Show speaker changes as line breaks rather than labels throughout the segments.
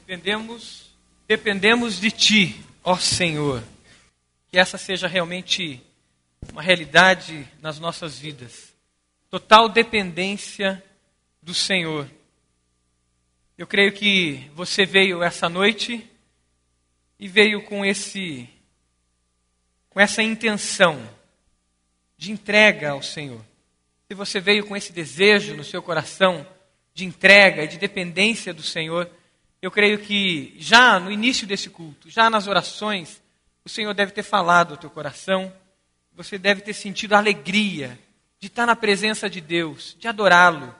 Dependemos, dependemos de Ti, ó Senhor. Que essa seja realmente uma realidade nas nossas vidas. Total dependência do Senhor. Eu creio que você veio essa noite e veio com esse com essa intenção de entrega ao Senhor. Se você veio com esse desejo no seu coração de entrega e de dependência do Senhor, eu creio que já no início desse culto, já nas orações, o Senhor deve ter falado ao teu coração, você deve ter sentido a alegria de estar na presença de Deus, de adorá-lo,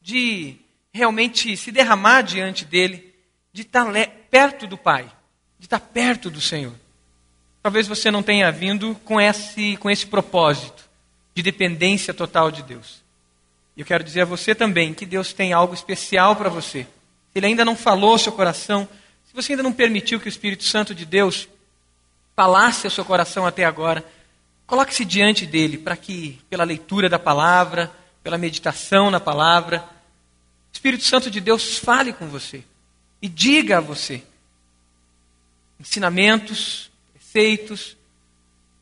de realmente se derramar diante dele, de estar perto do Pai, de estar perto do Senhor. Talvez você não tenha vindo com esse, com esse propósito de dependência total de Deus. Eu quero dizer a você também que Deus tem algo especial para você. Ele ainda não falou ao seu coração, se você ainda não permitiu que o Espírito Santo de Deus falasse ao seu coração até agora, coloque-se diante dele para que, pela leitura da palavra, pela meditação na palavra, o Espírito Santo de Deus fale com você e diga a você ensinamentos, preceitos,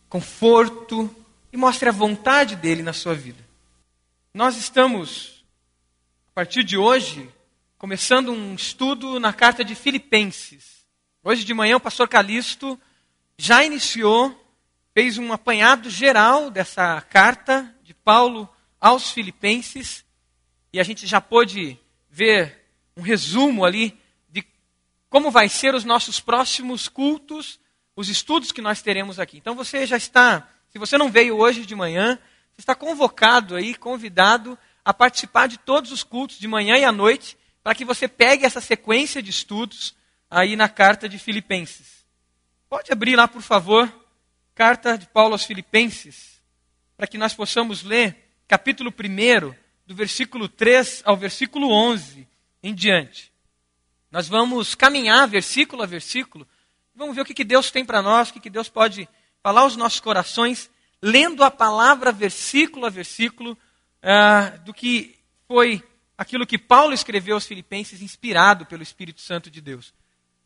conforto e mostre a vontade dele na sua vida. Nós estamos, a partir de hoje, começando um estudo na carta de Filipenses. Hoje de manhã o pastor Calixto já iniciou, fez um apanhado geral dessa carta de Paulo aos Filipenses, e a gente já pôde ver um resumo ali de como vai ser os nossos próximos cultos, os estudos que nós teremos aqui. Então você já está, se você não veio hoje de manhã, você está convocado aí, convidado a participar de todos os cultos de manhã e à noite para que você pegue essa sequência de estudos aí na carta de Filipenses. Pode abrir lá, por favor, carta de Paulo aos Filipenses, para que nós possamos ler capítulo 1, do versículo 3 ao versículo 11 em diante. Nós vamos caminhar versículo a versículo, vamos ver o que, que Deus tem para nós, o que, que Deus pode falar aos nossos corações, lendo a palavra versículo a versículo, uh, do que foi aquilo que Paulo escreveu aos Filipenses, inspirado pelo Espírito Santo de Deus.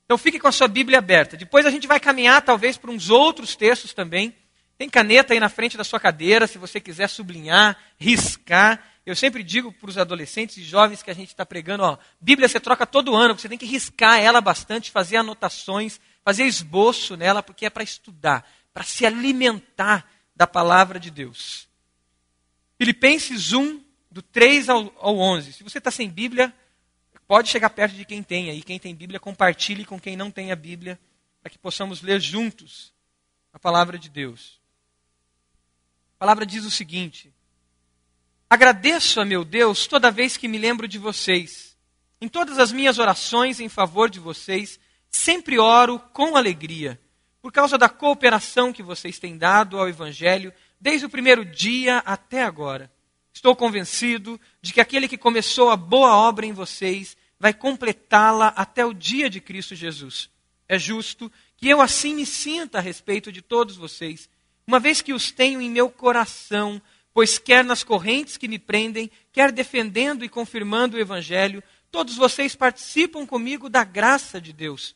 Então fique com a sua Bíblia aberta. Depois a gente vai caminhar talvez para uns outros textos também. Tem caneta aí na frente da sua cadeira, se você quiser sublinhar, riscar. Eu sempre digo para os adolescentes e jovens que a gente está pregando, ó, Bíblia você troca todo ano, você tem que riscar ela bastante, fazer anotações, fazer esboço nela, porque é para estudar, para se alimentar da palavra de Deus. Filipenses 1, do 3 ao, ao 11. Se você está sem Bíblia, pode chegar perto de quem tem aí. Quem tem Bíblia, compartilhe com quem não tem a Bíblia, para que possamos ler juntos a palavra de Deus. A palavra diz o seguinte: Agradeço a meu Deus toda vez que me lembro de vocês. Em todas as minhas orações em favor de vocês, sempre oro com alegria, por causa da cooperação que vocês têm dado ao Evangelho desde o primeiro dia até agora. Estou convencido de que aquele que começou a boa obra em vocês vai completá-la até o dia de Cristo Jesus. É justo que eu assim me sinta a respeito de todos vocês, uma vez que os tenho em meu coração, pois quer nas correntes que me prendem, quer defendendo e confirmando o Evangelho, todos vocês participam comigo da graça de Deus.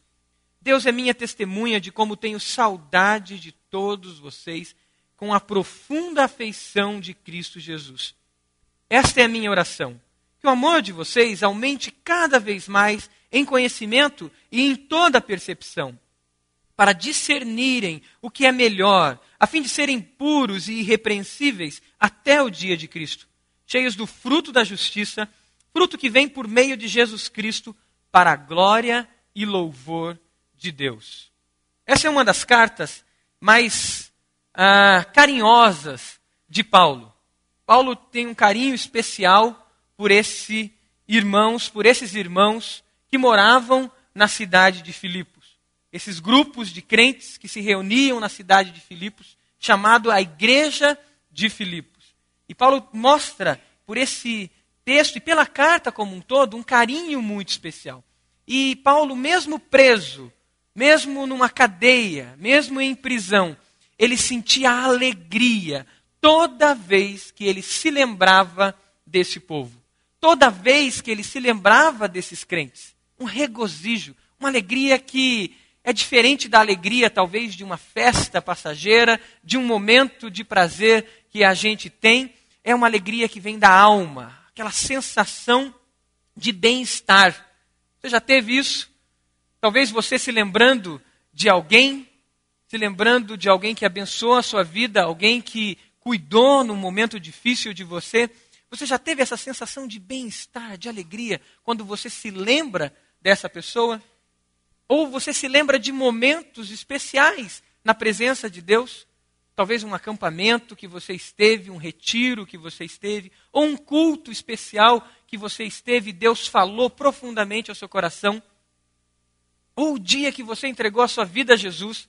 Deus é minha testemunha de como tenho saudade de todos vocês com a profunda afeição de Cristo Jesus. Esta é a minha oração. Que o amor de vocês aumente cada vez mais em conhecimento e em toda percepção, para discernirem o que é melhor, a fim de serem puros e irrepreensíveis até o dia de Cristo, cheios do fruto da justiça, fruto que vem por meio de Jesus Cristo para a glória e louvor de Deus. Essa é uma das cartas mais ah, carinhosas de Paulo. Paulo tem um carinho especial por esse irmãos, por esses irmãos que moravam na cidade de Filipos. Esses grupos de crentes que se reuniam na cidade de Filipos, chamado a Igreja de Filipos. E Paulo mostra por esse texto e pela carta como um todo um carinho muito especial. E Paulo, mesmo preso, mesmo numa cadeia, mesmo em prisão, ele sentia alegria toda vez que ele se lembrava desse povo, toda vez que ele se lembrava desses crentes, um regozijo, Uma alegria que é diferente da alegria, talvez, de uma festa passageira, de um momento de prazer que a gente tem. É uma alegria que vem da alma, aquela sensação de bem-estar. Você já teve isso? Talvez você se lembrando de alguém, se lembrando de alguém que abençoou a sua vida, alguém que cuidou num momento difícil de você. Você já teve essa sensação de bem-estar, de alegria, quando você se lembra dessa pessoa? Ou você se lembra de momentos especiais na presença de Deus? Talvez um acampamento que você esteve, um retiro que você esteve, ou um culto especial que você esteve, Deus falou profundamente ao seu coração. Ou o dia que você entregou a sua vida a Jesus,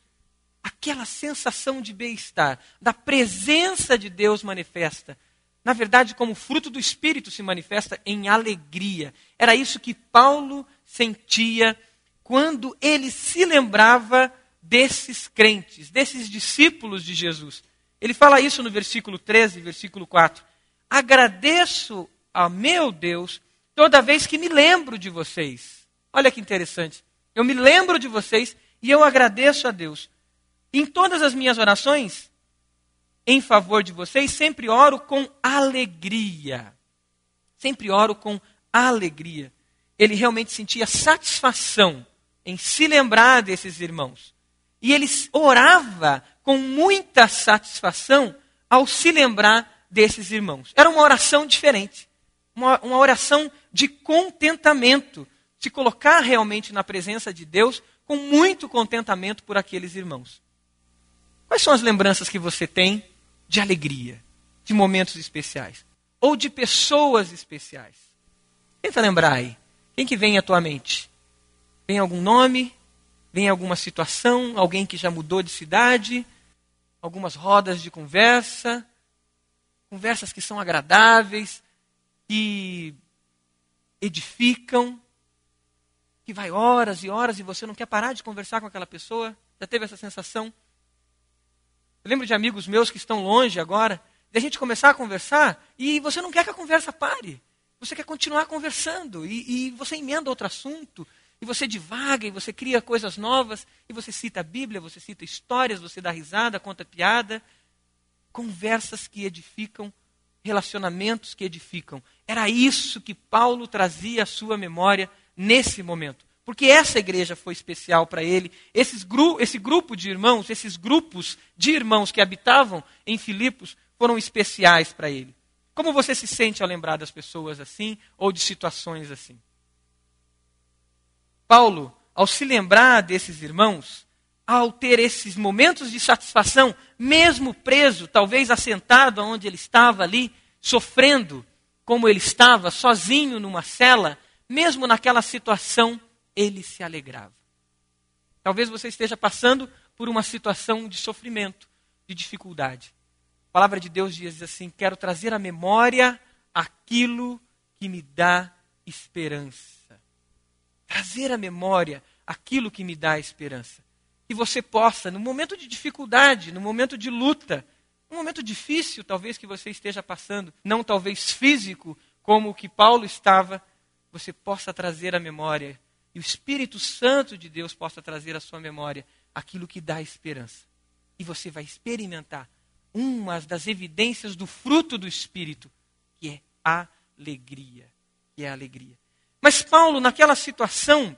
aquela sensação de bem-estar, da presença de Deus manifesta. Na verdade, como fruto do Espírito se manifesta em alegria. Era isso que Paulo sentia quando ele se lembrava desses crentes, desses discípulos de Jesus. Ele fala isso no versículo 13, versículo 4. Agradeço a meu Deus toda vez que me lembro de vocês. Olha que interessante. Eu me lembro de vocês e eu agradeço a Deus. Em todas as minhas orações em favor de vocês, sempre oro com alegria. Sempre oro com alegria. Ele realmente sentia satisfação em se lembrar desses irmãos. E ele orava com muita satisfação ao se lembrar desses irmãos. Era uma oração diferente, uma, uma oração de contentamento, se colocar realmente na presença de Deus com muito contentamento por aqueles irmãos. Quais são as lembranças que você tem de alegria, de momentos especiais? Ou de pessoas especiais? Tenta lembrar aí. Quem que vem à tua mente? Vem algum nome? Vem alguma situação? Alguém que já mudou de cidade? Algumas rodas de conversa? Conversas que são agradáveis, que edificam, que vai horas e horas e você não quer parar de conversar com aquela pessoa? Já teve essa sensação? Eu lembro de amigos meus que estão longe agora, de a gente começar a conversar e você não quer que a conversa pare. Você quer continuar conversando e, e você emenda outro assunto e você divaga, e você cria coisas novas, e você cita a Bíblia, você cita histórias, você dá risada, conta piada. Conversas que edificam, relacionamentos que edificam. Era isso que Paulo trazia à sua memória nesse momento. Porque essa igreja foi especial para ele. Esses gru esse grupo de irmãos, esses grupos de irmãos que habitavam em Filipos foram especiais para ele. Como você se sente ao lembrar das pessoas assim ou de situações assim? Paulo, ao se lembrar desses irmãos, ao ter esses momentos de satisfação, mesmo preso, talvez assentado onde ele estava ali, sofrendo como ele estava, sozinho numa cela, mesmo naquela situação, ele se alegrava. Talvez você esteja passando por uma situação de sofrimento, de dificuldade. A palavra de Deus diz assim: Quero trazer à memória aquilo que me dá esperança trazer à memória aquilo que me dá esperança. Que você possa, no momento de dificuldade, no momento de luta, um momento difícil talvez que você esteja passando, não talvez físico, como o que Paulo estava, você possa trazer à memória e o Espírito Santo de Deus possa trazer à sua memória aquilo que dá esperança. E você vai experimentar uma das evidências do fruto do Espírito, que é a alegria. Que é a alegria. Mas Paulo, naquela situação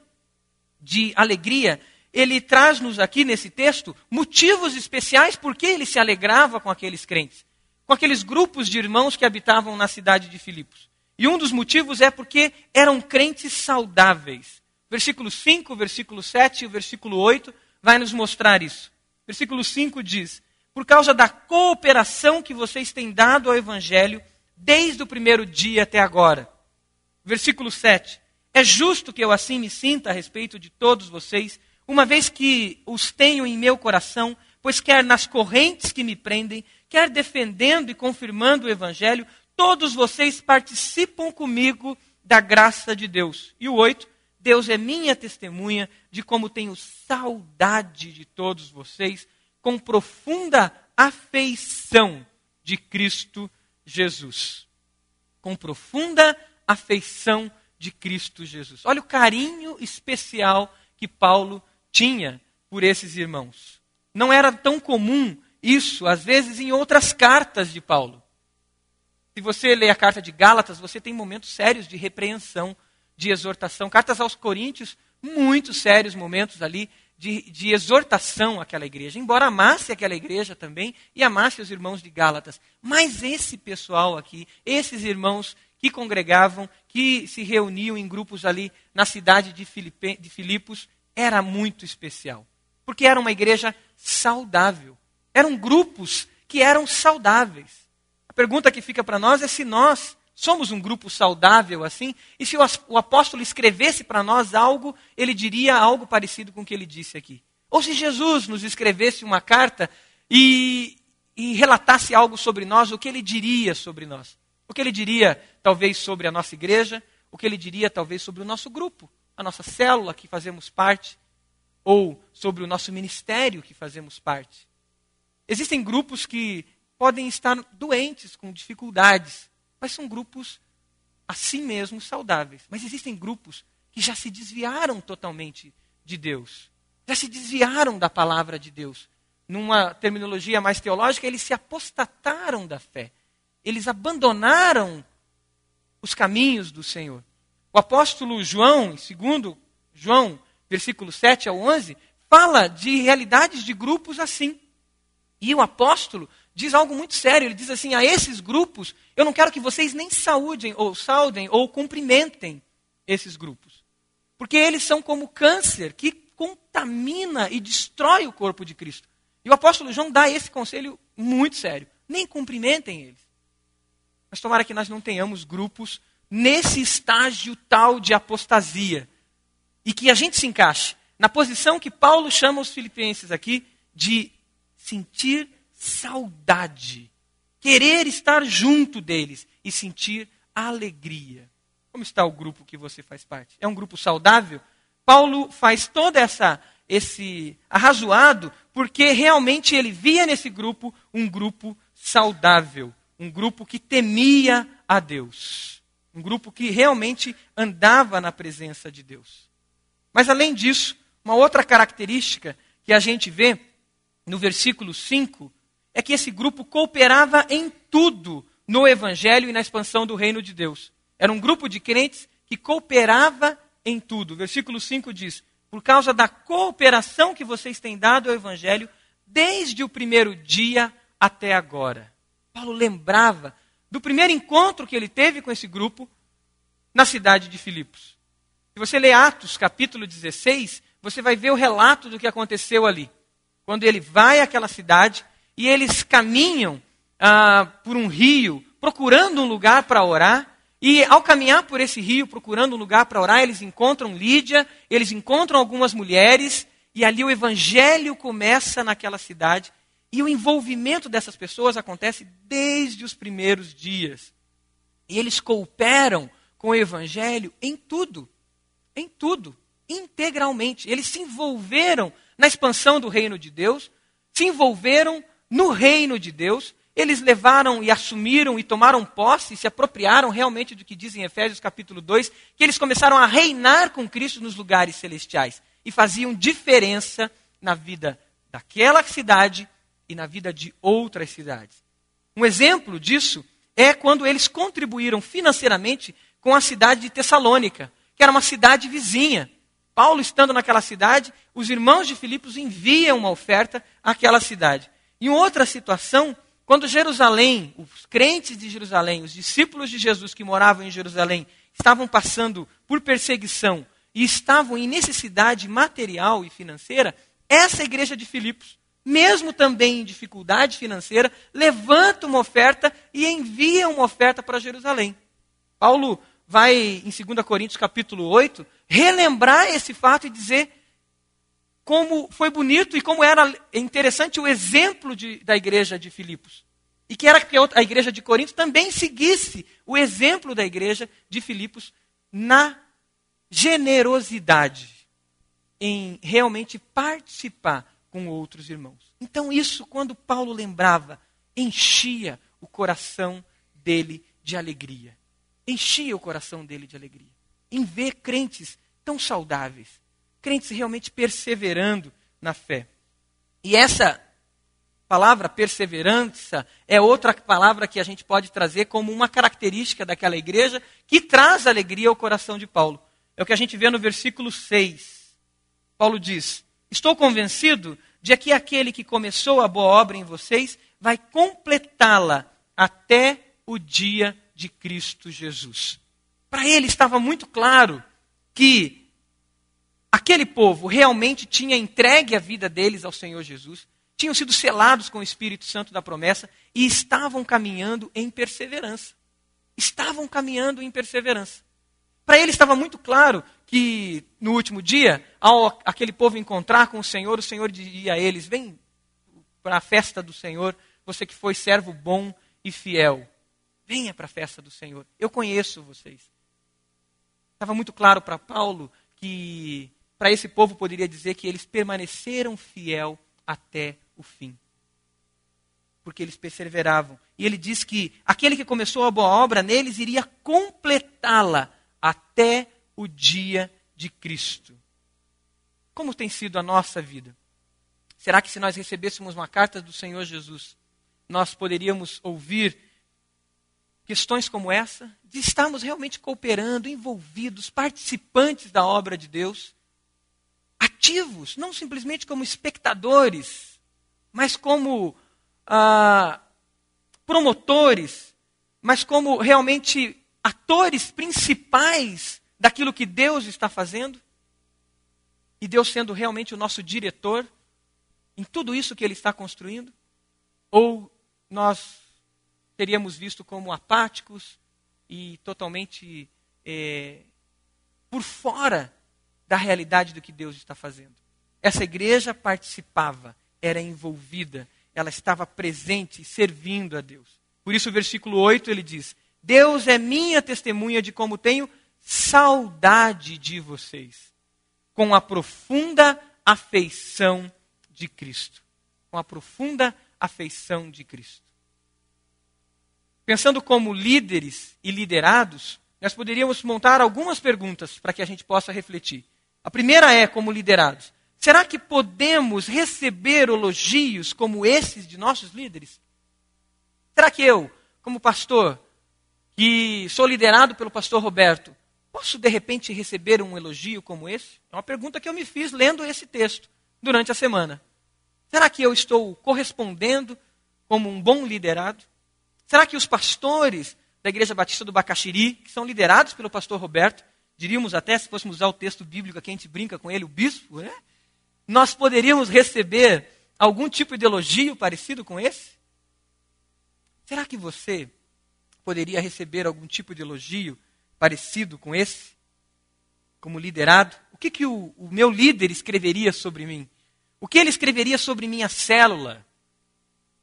de alegria, ele traz-nos aqui nesse texto motivos especiais por que ele se alegrava com aqueles crentes, com aqueles grupos de irmãos que habitavam na cidade de Filipos. E um dos motivos é porque eram crentes saudáveis. Versículo 5, versículo 7 e o versículo 8 vai nos mostrar isso. Versículo 5 diz: Por causa da cooperação que vocês têm dado ao evangelho desde o primeiro dia até agora Versículo 7. É justo que eu assim me sinta a respeito de todos vocês, uma vez que os tenho em meu coração, pois quer nas correntes que me prendem, quer defendendo e confirmando o Evangelho, todos vocês participam comigo da graça de Deus. E o 8. Deus é minha testemunha de como tenho saudade de todos vocês, com profunda afeição de Cristo Jesus. Com profunda afeição de Cristo Jesus. Olha o carinho especial que Paulo tinha por esses irmãos. Não era tão comum isso, às vezes, em outras cartas de Paulo. Se você lê a carta de Gálatas, você tem momentos sérios de repreensão, de exortação. Cartas aos Coríntios, muitos sérios momentos ali de, de exortação àquela igreja. Embora amasse aquela igreja também e amasse os irmãos de Gálatas. Mas esse pessoal aqui, esses irmãos que congregavam, que se reuniam em grupos ali na cidade de, Filipe, de Filipos, era muito especial. Porque era uma igreja saudável. Eram grupos que eram saudáveis. A pergunta que fica para nós é se nós somos um grupo saudável assim, e se o apóstolo escrevesse para nós algo, ele diria algo parecido com o que ele disse aqui. Ou se Jesus nos escrevesse uma carta e, e relatasse algo sobre nós, o que ele diria sobre nós? O que ele diria, talvez, sobre a nossa igreja, o que ele diria, talvez, sobre o nosso grupo, a nossa célula que fazemos parte, ou sobre o nosso ministério que fazemos parte. Existem grupos que podem estar doentes, com dificuldades, mas são grupos assim mesmo saudáveis. Mas existem grupos que já se desviaram totalmente de Deus, já se desviaram da palavra de Deus. Numa terminologia mais teológica, eles se apostataram da fé. Eles abandonaram os caminhos do Senhor. O apóstolo João, segundo João, versículo 7 ao 11, fala de realidades de grupos assim. E o apóstolo diz algo muito sério. Ele diz assim: a esses grupos, eu não quero que vocês nem saúdem, ou saudem, ou cumprimentem esses grupos. Porque eles são como câncer que contamina e destrói o corpo de Cristo. E o apóstolo João dá esse conselho muito sério. Nem cumprimentem eles. Mas tomara que nós não tenhamos grupos nesse estágio tal de apostasia. E que a gente se encaixe na posição que Paulo chama os filipenses aqui de sentir saudade, querer estar junto deles e sentir alegria. Como está o grupo que você faz parte? É um grupo saudável? Paulo faz toda essa esse arrazoado porque realmente ele via nesse grupo um grupo saudável, um grupo que temia a Deus, um grupo que realmente andava na presença de Deus. Mas além disso, uma outra característica que a gente vê no versículo 5 é que esse grupo cooperava em tudo no evangelho e na expansão do reino de Deus. Era um grupo de crentes que cooperava em tudo. Versículo 5 diz: Por causa da cooperação que vocês têm dado ao evangelho desde o primeiro dia até agora. Paulo lembrava do primeiro encontro que ele teve com esse grupo na cidade de Filipos. Se você ler Atos, capítulo 16, você vai ver o relato do que aconteceu ali. Quando ele vai àquela cidade, e eles caminham ah, por um rio, procurando um lugar para orar. E ao caminhar por esse rio, procurando um lugar para orar, eles encontram Lídia, eles encontram algumas mulheres, e ali o evangelho começa naquela cidade. E o envolvimento dessas pessoas acontece desde os primeiros dias. E eles cooperam com o evangelho em tudo. Em tudo. Integralmente. Eles se envolveram na expansão do reino de Deus, se envolveram no reino de Deus, eles levaram e assumiram e tomaram posse, se apropriaram realmente do que diz em Efésios capítulo 2, que eles começaram a reinar com Cristo nos lugares celestiais e faziam diferença na vida daquela cidade e na vida de outras cidades. Um exemplo disso é quando eles contribuíram financeiramente com a cidade de Tessalônica, que era uma cidade vizinha. Paulo, estando naquela cidade, os irmãos de Filipos enviam uma oferta àquela cidade. Em outra situação, quando Jerusalém, os crentes de Jerusalém, os discípulos de Jesus que moravam em Jerusalém, estavam passando por perseguição e estavam em necessidade material e financeira, essa igreja de Filipos, mesmo também em dificuldade financeira, levanta uma oferta e envia uma oferta para Jerusalém. Paulo vai em 2 Coríntios capítulo 8 relembrar esse fato e dizer como foi bonito e como era interessante o exemplo de, da igreja de Filipos. E que era que a igreja de Corinto também seguisse o exemplo da igreja de Filipos na generosidade, em realmente participar com outros irmãos. Então, isso, quando Paulo lembrava, enchia o coração dele de alegria. Enchia o coração dele de alegria. Em ver crentes tão saudáveis, crentes realmente perseverando na fé. E essa palavra perseverança é outra palavra que a gente pode trazer como uma característica daquela igreja que traz alegria ao coração de Paulo. É o que a gente vê no versículo 6. Paulo diz: Estou convencido de que aquele que começou a boa obra em vocês vai completá-la até o dia de Cristo Jesus. Para ele estava muito claro que aquele povo realmente tinha entregue a vida deles ao Senhor Jesus, tinham sido selados com o Espírito Santo da promessa e estavam caminhando em perseverança. Estavam caminhando em perseverança. Para ele estava muito claro que no último dia, ao aquele povo encontrar com o Senhor, o Senhor diria a eles: Vem para a festa do Senhor, você que foi servo bom e fiel. Venha para a festa do Senhor. Eu conheço vocês. Estava muito claro para Paulo que para esse povo poderia dizer que eles permaneceram fiel até o fim. Porque eles perseveravam. E ele diz que aquele que começou a boa obra neles iria completá-la até o dia de Cristo. Como tem sido a nossa vida? Será que se nós recebêssemos uma carta do Senhor Jesus, nós poderíamos ouvir questões como essa? De estarmos realmente cooperando, envolvidos, participantes da obra de Deus, ativos, não simplesmente como espectadores, mas como ah, promotores, mas como realmente atores principais daquilo que Deus está fazendo? E Deus sendo realmente o nosso diretor em tudo isso que Ele está construindo? Ou nós teríamos visto como apáticos e totalmente é, por fora da realidade do que Deus está fazendo? Essa igreja participava, era envolvida, ela estava presente, servindo a Deus. Por isso, o versículo 8 ele diz: Deus é minha testemunha de como tenho saudade de vocês, com a profunda afeição de Cristo. Com a profunda afeição de Cristo. Pensando como líderes e liderados, nós poderíamos montar algumas perguntas para que a gente possa refletir. A primeira é, como liderados, será que podemos receber elogios como esses de nossos líderes? Será que eu, como pastor, que sou liderado pelo pastor Roberto, posso de repente receber um elogio como esse? É uma pergunta que eu me fiz lendo esse texto durante a semana. Será que eu estou correspondendo como um bom liderado? Será que os pastores da Igreja Batista do Bacaxiri, que são liderados pelo pastor Roberto, diríamos até, se fôssemos usar o texto bíblico aqui, a gente brinca com ele, o bispo, né? Nós poderíamos receber algum tipo de elogio parecido com esse? Será que você poderia receber algum tipo de elogio parecido com esse? Como liderado? O que, que o, o meu líder escreveria sobre mim? O que ele escreveria sobre minha célula?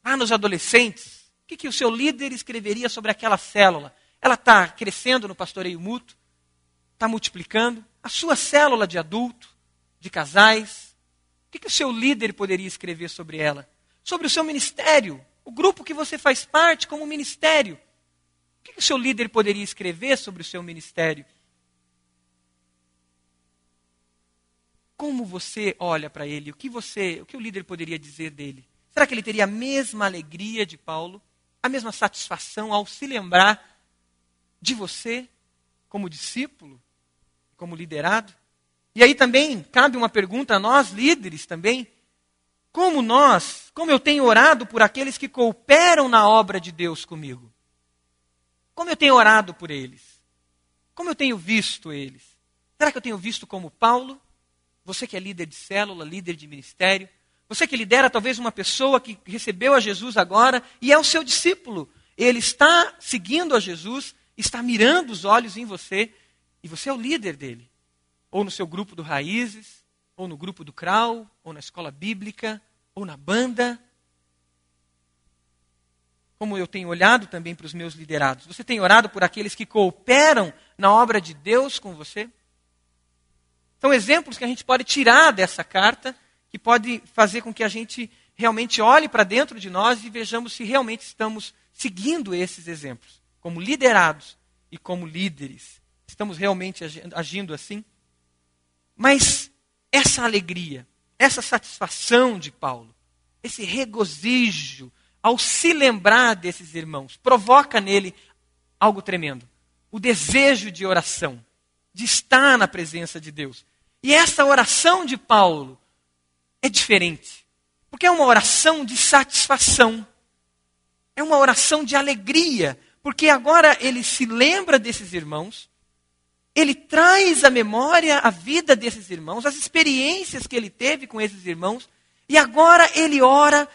Ah, nos adolescentes? O que, que o seu líder escreveria sobre aquela célula? Ela está crescendo no pastoreio mútuo? Está multiplicando? A sua célula de adulto, de casais? O que, que o seu líder poderia escrever sobre ela? Sobre o seu ministério, o grupo que você faz parte como ministério que, que o seu líder poderia escrever sobre o seu ministério? Como você olha para ele? O que você, o que o líder poderia dizer dele? Será que ele teria a mesma alegria de Paulo, a mesma satisfação ao se lembrar de você como discípulo, como liderado? E aí também cabe uma pergunta a nós líderes também. Como nós, como eu tenho orado por aqueles que cooperam na obra de Deus comigo? Como eu tenho orado por eles? Como eu tenho visto eles? Será que eu tenho visto como Paulo? Você que é líder de célula, líder de ministério, você que lidera talvez uma pessoa que recebeu a Jesus agora e é o seu discípulo. Ele está seguindo a Jesus, está mirando os olhos em você e você é o líder dele. Ou no seu grupo do Raízes, ou no grupo do Crau, ou na escola bíblica, ou na banda como eu tenho olhado também para os meus liderados? Você tem orado por aqueles que cooperam na obra de Deus com você? São exemplos que a gente pode tirar dessa carta, que pode fazer com que a gente realmente olhe para dentro de nós e vejamos se realmente estamos seguindo esses exemplos, como liderados e como líderes. Estamos realmente agindo assim? Mas essa alegria, essa satisfação de Paulo, esse regozijo ao se lembrar desses irmãos, provoca nele algo tremendo: o desejo de oração, de estar na presença de Deus. E essa oração de Paulo é diferente, porque é uma oração de satisfação, é uma oração de alegria, porque agora ele se lembra desses irmãos, ele traz à memória a vida desses irmãos, as experiências que ele teve com esses irmãos, e agora ele ora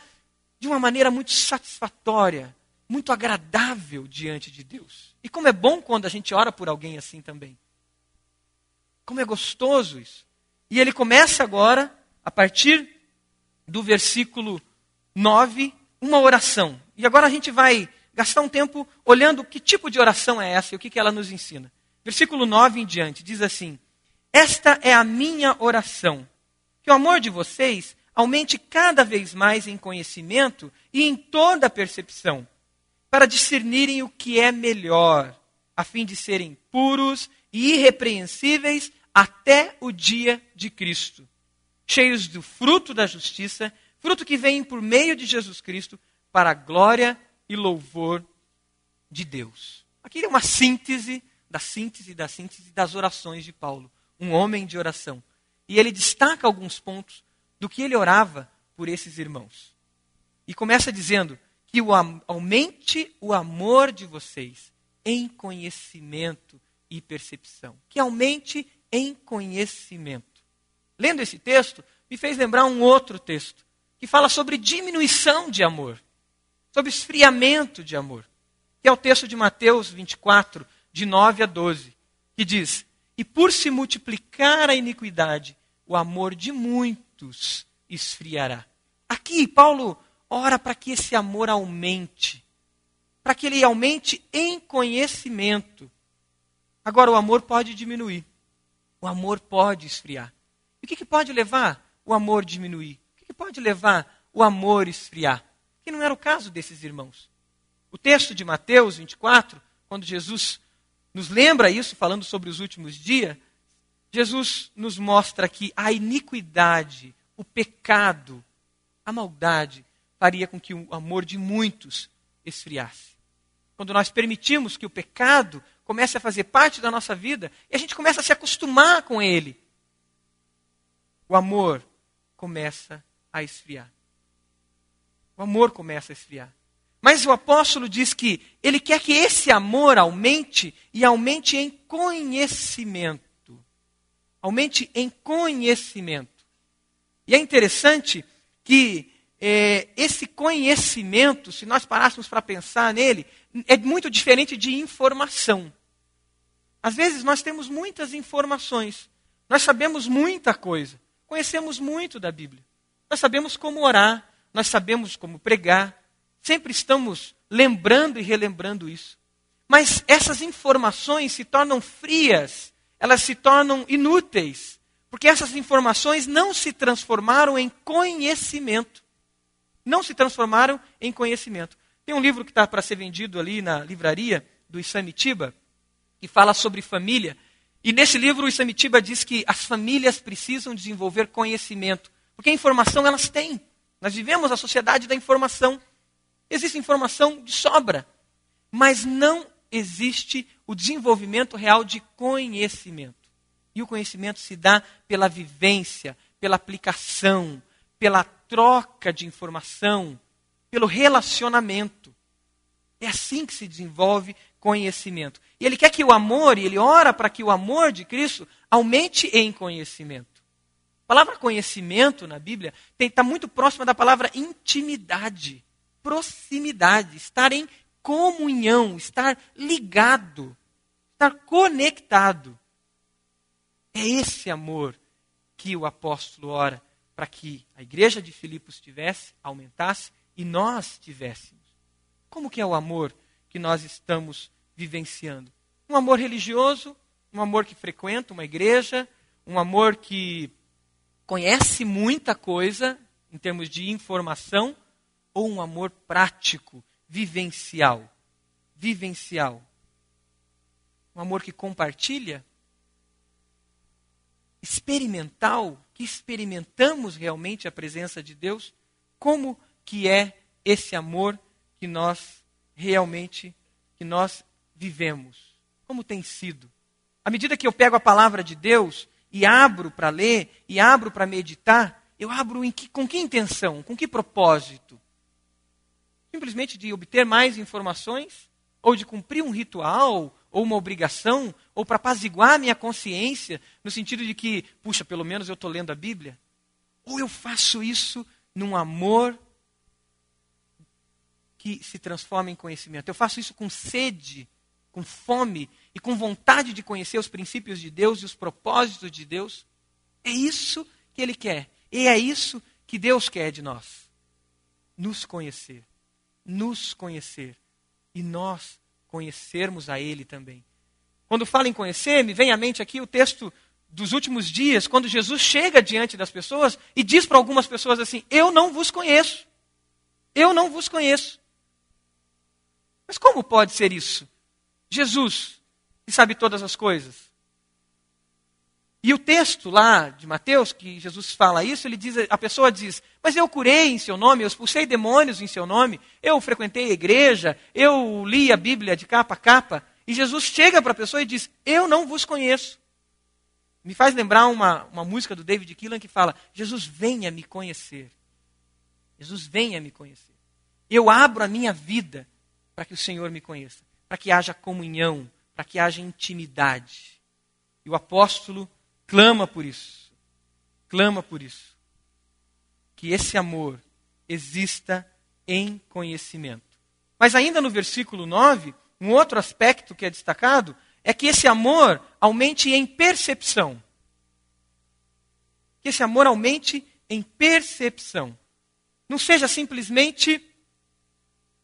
de uma maneira muito satisfatória, muito agradável diante de Deus. E como é bom quando a gente ora por alguém assim também. Como é gostoso isso. E ele começa agora, a partir do versículo 9, uma oração. E agora a gente vai gastar um tempo olhando que tipo de oração é essa e o que, que ela nos ensina. Versículo 9 em diante diz assim: Esta é a minha oração, que o amor de vocês aumente cada vez mais em conhecimento e em toda percepção, para discernirem o que é melhor, a fim de serem puros e irrepreensíveis até o dia de Cristo, cheios do fruto da justiça, fruto que vem por meio de Jesus Cristo, para a glória e louvor de Deus. Aqui é uma síntese da síntese da síntese das orações de Paulo, um homem de oração. E ele destaca alguns pontos do que ele orava por esses irmãos. E começa dizendo que o, aumente o amor de vocês em conhecimento e percepção. Que aumente em conhecimento. Lendo esse texto, me fez lembrar um outro texto que fala sobre diminuição de amor, sobre esfriamento de amor, que é o texto de Mateus 24, de 9 a 12, que diz: E por se multiplicar a iniquidade, o amor de muitos esfriará. Aqui, Paulo ora para que esse amor aumente, para que ele aumente em conhecimento. Agora, o amor pode diminuir o amor pode esfriar. E o que, que pode levar o amor diminuir? O que, que pode levar o amor esfriar? Que não era o caso desses irmãos. O texto de Mateus 24, quando Jesus nos lembra isso, falando sobre os últimos dias, Jesus nos mostra que a iniquidade, o pecado, a maldade faria com que o amor de muitos esfriasse. Quando nós permitimos que o pecado comece a fazer parte da nossa vida e a gente começa a se acostumar com ele, o amor começa a esfriar. O amor começa a esfriar. Mas o apóstolo diz que ele quer que esse amor aumente e aumente em conhecimento. Aumente em conhecimento. E é interessante que é, esse conhecimento, se nós parássemos para pensar nele, é muito diferente de informação. Às vezes nós temos muitas informações, nós sabemos muita coisa, conhecemos muito da Bíblia. Nós sabemos como orar, nós sabemos como pregar, sempre estamos lembrando e relembrando isso. Mas essas informações se tornam frias, elas se tornam inúteis, porque essas informações não se transformaram em conhecimento. Não se transformaram em conhecimento. Tem um livro que está para ser vendido ali na livraria do Isamitiba, que fala sobre família. E nesse livro o Isamitiba diz que as famílias precisam desenvolver conhecimento, porque a informação elas têm. Nós vivemos a sociedade da informação. Existe informação de sobra, mas não existe o desenvolvimento real de conhecimento. E o conhecimento se dá pela vivência, pela aplicação, pela troca de informação, pelo relacionamento. É assim que se desenvolve conhecimento. E ele quer que o amor, e ele ora para que o amor de Cristo aumente em conhecimento. A palavra conhecimento na Bíblia está muito próxima da palavra intimidade, proximidade, estar em comunhão, estar ligado, estar conectado. É esse amor que o apóstolo ora para que a igreja de Filipos tivesse, aumentasse e nós tivéssemos. Como que é o amor que nós estamos vivenciando? Um amor religioso, um amor que frequenta uma igreja, um amor que conhece muita coisa em termos de informação, ou um amor prático, vivencial? Vivencial. Um amor que compartilha? experimental, que experimentamos realmente a presença de Deus, como que é esse amor que nós realmente que nós vivemos? Como tem sido? À medida que eu pego a palavra de Deus e abro para ler e abro para meditar, eu abro que, com que intenção, com que propósito? Simplesmente de obter mais informações? Ou de cumprir um ritual? Ou uma obrigação? Ou para apaziguar minha consciência, no sentido de que, puxa, pelo menos eu estou lendo a Bíblia? Ou eu faço isso num amor que se transforma em conhecimento? Eu faço isso com sede, com fome e com vontade de conhecer os princípios de Deus e os propósitos de Deus? É isso que Ele quer. E é isso que Deus quer de nós: nos conhecer. Nos conhecer. E nós conhecermos a Ele também. Quando falo em conhecer, me vem à mente aqui o texto dos últimos dias, quando Jesus chega diante das pessoas e diz para algumas pessoas assim: Eu não vos conheço. Eu não vos conheço. Mas como pode ser isso? Jesus, que sabe todas as coisas, e o texto lá de Mateus, que Jesus fala isso, ele diz, a pessoa diz: Mas eu curei em seu nome, eu expulsei demônios em seu nome, eu frequentei a igreja, eu li a Bíblia de capa a capa. E Jesus chega para a pessoa e diz: Eu não vos conheço. Me faz lembrar uma, uma música do David Keelan que fala: Jesus, venha me conhecer. Jesus, venha me conhecer. Eu abro a minha vida para que o Senhor me conheça, para que haja comunhão, para que haja intimidade. E o apóstolo clama por isso. Clama por isso. Que esse amor exista em conhecimento. Mas ainda no versículo 9, um outro aspecto que é destacado é que esse amor aumente em percepção. Que esse amor aumente em percepção. Não seja simplesmente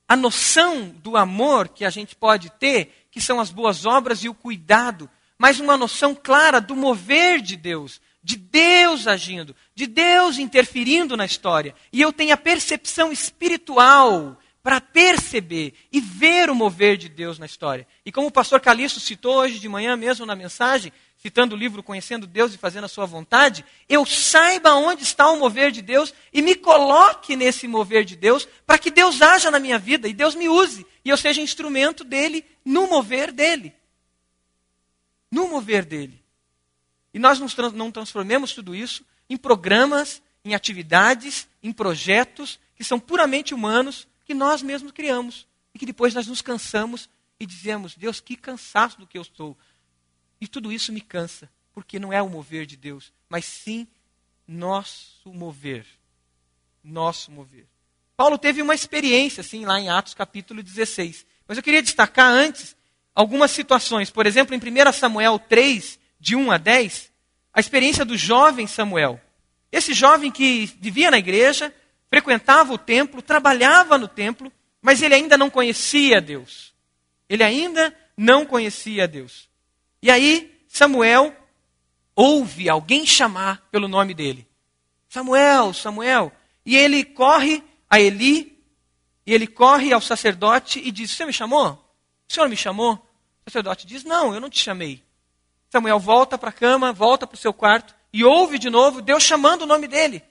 a noção do amor que a gente pode ter, que são as boas obras e o cuidado mas uma noção clara do mover de Deus, de Deus agindo, de Deus interferindo na história. E eu tenho a percepção espiritual para perceber e ver o mover de Deus na história. E como o pastor Calixto citou hoje de manhã mesmo na mensagem, citando o livro Conhecendo Deus e Fazendo a Sua Vontade, eu saiba onde está o mover de Deus e me coloque nesse mover de Deus para que Deus haja na minha vida e Deus me use e eu seja instrumento dele no mover dele no mover dele. E nós não transformemos tudo isso em programas, em atividades, em projetos que são puramente humanos, que nós mesmos criamos. E que depois nós nos cansamos e dizemos: Deus, que cansaço do que eu estou. E tudo isso me cansa, porque não é o mover de Deus, mas sim nosso mover. Nosso mover. Paulo teve uma experiência assim lá em Atos capítulo 16. Mas eu queria destacar antes algumas situações. Por exemplo, em 1 Samuel 3, de 1 a 10, a experiência do jovem Samuel. Esse jovem que vivia na igreja, frequentava o templo, trabalhava no templo, mas ele ainda não conhecia Deus. Ele ainda não conhecia Deus. E aí, Samuel ouve alguém chamar pelo nome dele. Samuel, Samuel. E ele corre a Eli, e ele corre ao sacerdote e diz: Você me chamou? O senhor me chamou? O sacerdote diz: Não, eu não te chamei. Samuel volta para a cama, volta para o seu quarto e ouve de novo Deus chamando o nome dele.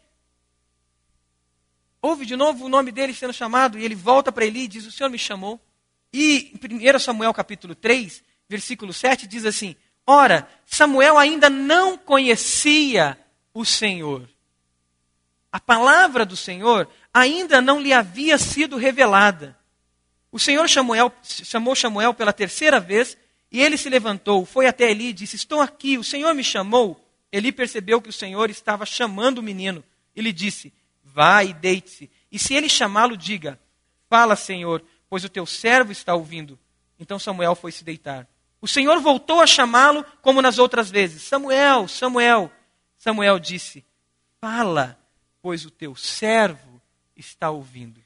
Ouve de novo o nome dele sendo chamado e ele volta para Eli e diz: O Senhor me chamou. E em 1 Samuel capítulo 3, versículo 7 diz assim: Ora, Samuel ainda não conhecia o Senhor. A palavra do Senhor ainda não lhe havia sido revelada. O Senhor Samuel, chamou Samuel pela terceira vez e ele se levantou, foi até Eli e disse: Estou aqui, o Senhor me chamou. Eli percebeu que o Senhor estava chamando o menino. Ele disse: Vá e deite-se. E se ele chamá-lo, diga: Fala, Senhor, pois o teu servo está ouvindo. Então Samuel foi se deitar. O Senhor voltou a chamá-lo como nas outras vezes: Samuel, Samuel. Samuel disse: Fala, pois o teu servo está ouvindo.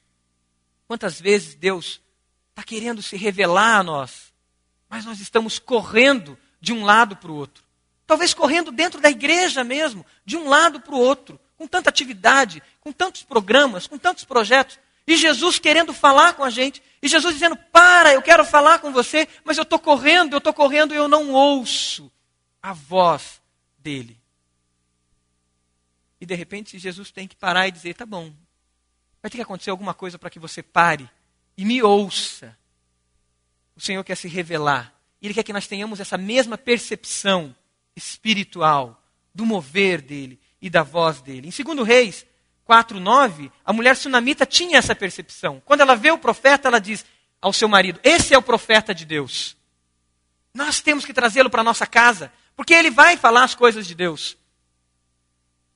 Quantas vezes Deus está querendo se revelar a nós, mas nós estamos correndo de um lado para o outro. Talvez correndo dentro da igreja mesmo, de um lado para o outro, com tanta atividade, com tantos programas, com tantos projetos. E Jesus querendo falar com a gente, e Jesus dizendo: Para, eu quero falar com você, mas eu estou correndo, eu estou correndo e eu não ouço a voz dele. de repente Jesus tem que parar e dizer: tá bom, vai ter que acontecer alguma coisa para que você pare e me ouça. O Senhor quer se revelar. Ele quer que nós tenhamos essa mesma percepção espiritual do mover dele e da voz dele. Em 2 Reis 4:9, a mulher sunamita tinha essa percepção. Quando ela vê o profeta, ela diz ao seu marido: "Esse é o profeta de Deus". Nós temos que trazê-lo para nossa casa, porque ele vai falar as coisas de Deus.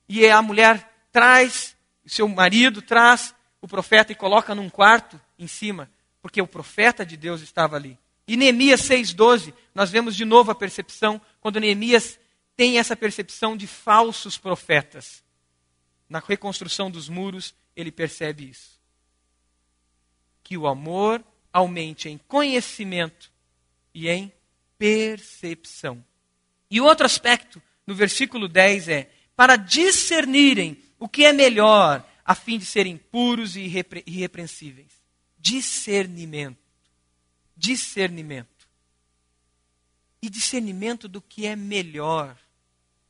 E a mulher traz, o seu marido traz o profeta e coloca num quarto em cima, porque o profeta de Deus estava ali. E Neemias 6,12, nós vemos de novo a percepção, quando Neemias tem essa percepção de falsos profetas. Na reconstrução dos muros, ele percebe isso. Que o amor aumente em conhecimento e em percepção. E outro aspecto, no versículo 10, é: para discernirem o que é melhor, a fim de serem puros e irrepre irrepreensíveis. Discernimento. Discernimento. E discernimento do que é melhor,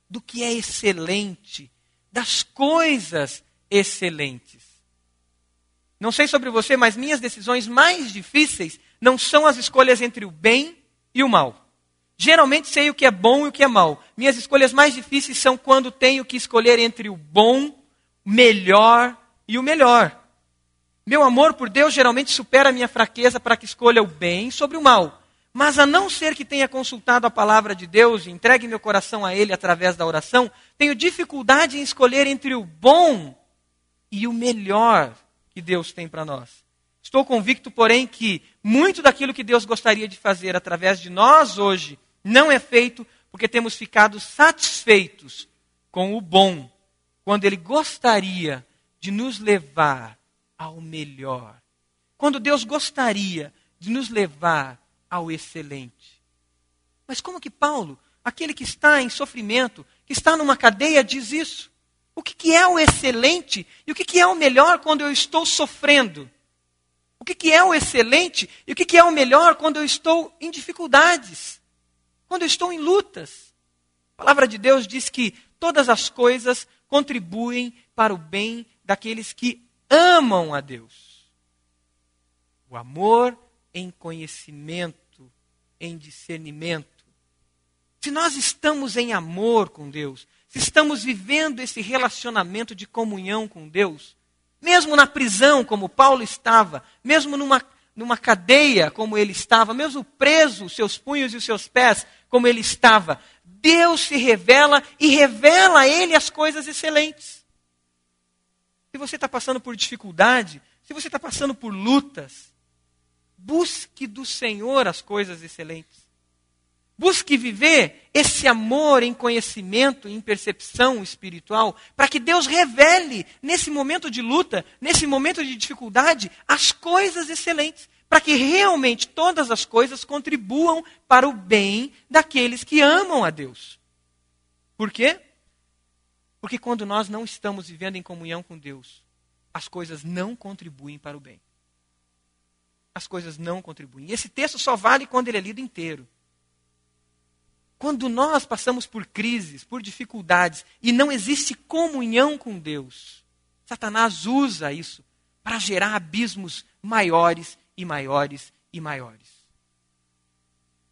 do que é excelente, das coisas excelentes. Não sei sobre você, mas minhas decisões mais difíceis não são as escolhas entre o bem e o mal. Geralmente sei o que é bom e o que é mal. Minhas escolhas mais difíceis são quando tenho que escolher entre o bom, melhor e o melhor. Meu amor por Deus geralmente supera a minha fraqueza para que escolha o bem sobre o mal. Mas a não ser que tenha consultado a palavra de Deus e entregue meu coração a Ele através da oração, tenho dificuldade em escolher entre o bom e o melhor que Deus tem para nós. Estou convicto, porém, que muito daquilo que Deus gostaria de fazer através de nós hoje não é feito porque temos ficado satisfeitos com o bom, quando Ele gostaria de nos levar ao melhor. Quando Deus gostaria de nos levar ao excelente. Mas como que Paulo, aquele que está em sofrimento, que está numa cadeia, diz isso? O que, que é o excelente e o que, que é o melhor quando eu estou sofrendo? O que, que é o excelente e o que, que é o melhor quando eu estou em dificuldades, quando eu estou em lutas. A palavra de Deus diz que todas as coisas contribuem para o bem daqueles que amam a Deus. O amor em conhecimento, em discernimento. Se nós estamos em amor com Deus, se estamos vivendo esse relacionamento de comunhão com Deus, mesmo na prisão, como Paulo estava, mesmo numa, numa cadeia, como ele estava, mesmo preso, seus punhos e os seus pés, como ele estava, Deus se revela e revela a ele as coisas excelentes. Se você está passando por dificuldade, se você está passando por lutas, busque do Senhor as coisas excelentes. Busque viver esse amor em conhecimento, em percepção espiritual, para que Deus revele, nesse momento de luta, nesse momento de dificuldade, as coisas excelentes, para que realmente todas as coisas contribuam para o bem daqueles que amam a Deus. Por quê? Porque quando nós não estamos vivendo em comunhão com Deus, as coisas não contribuem para o bem. As coisas não contribuem. E esse texto só vale quando ele é lido inteiro. Quando nós passamos por crises, por dificuldades e não existe comunhão com Deus, Satanás usa isso para gerar abismos maiores e maiores e maiores.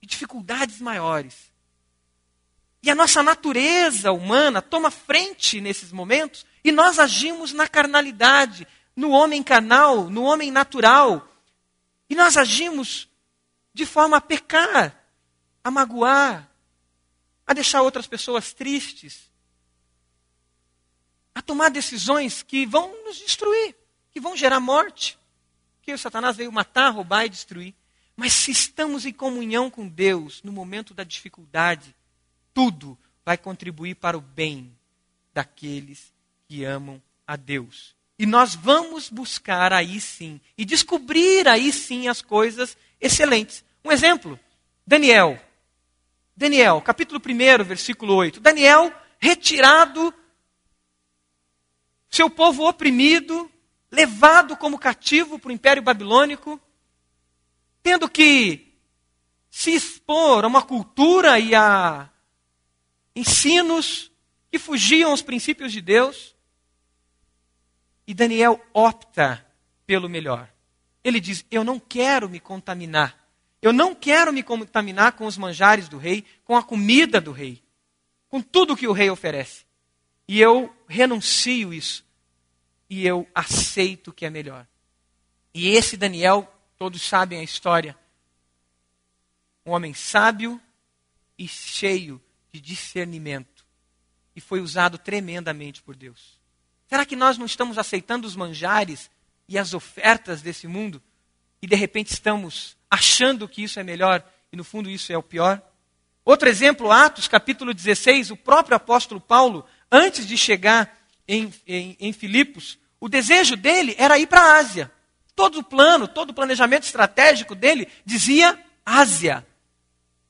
E dificuldades maiores. E a nossa natureza humana toma frente nesses momentos e nós agimos na carnalidade, no homem carnal, no homem natural. E nós agimos de forma a pecar, a magoar, a deixar outras pessoas tristes, a tomar decisões que vão nos destruir, que vão gerar morte. Que o Satanás veio matar, roubar e destruir. Mas se estamos em comunhão com Deus no momento da dificuldade, tudo vai contribuir para o bem daqueles que amam a Deus. E nós vamos buscar aí sim, e descobrir aí sim as coisas excelentes. Um exemplo: Daniel. Daniel, capítulo 1, versículo 8. Daniel, retirado, seu povo oprimido, levado como cativo para o Império Babilônico, tendo que se expor a uma cultura e a ensinos que fugiam aos princípios de Deus. E Daniel opta pelo melhor. Ele diz: Eu não quero me contaminar. Eu não quero me contaminar com os manjares do rei, com a comida do rei, com tudo que o rei oferece. E eu renuncio isso. E eu aceito o que é melhor. E esse Daniel, todos sabem a história. Um homem sábio e cheio de discernimento. E foi usado tremendamente por Deus. Será que nós não estamos aceitando os manjares e as ofertas desse mundo e de repente estamos achando que isso é melhor e no fundo isso é o pior? Outro exemplo, Atos capítulo 16, o próprio apóstolo Paulo, antes de chegar em, em, em Filipos, o desejo dele era ir para a Ásia. Todo o plano, todo o planejamento estratégico dele dizia Ásia.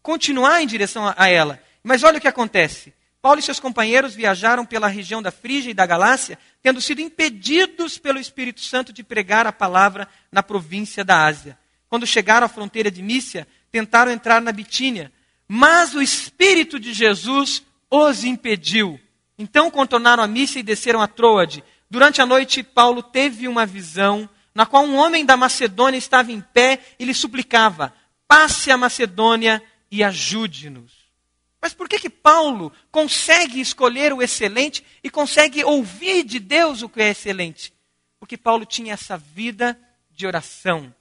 Continuar em direção a, a ela. Mas olha o que acontece. Paulo e seus companheiros viajaram pela região da Frígia e da Galácia, tendo sido impedidos pelo Espírito Santo de pregar a palavra na província da Ásia. Quando chegaram à fronteira de Mícia, tentaram entrar na Bitínia, mas o Espírito de Jesus os impediu. Então contornaram a Mícia e desceram a Troade. Durante a noite, Paulo teve uma visão na qual um homem da Macedônia estava em pé e lhe suplicava: passe a Macedônia e ajude-nos. Mas por que, que Paulo consegue escolher o excelente e consegue ouvir de Deus o que é excelente? Porque Paulo tinha essa vida de oração,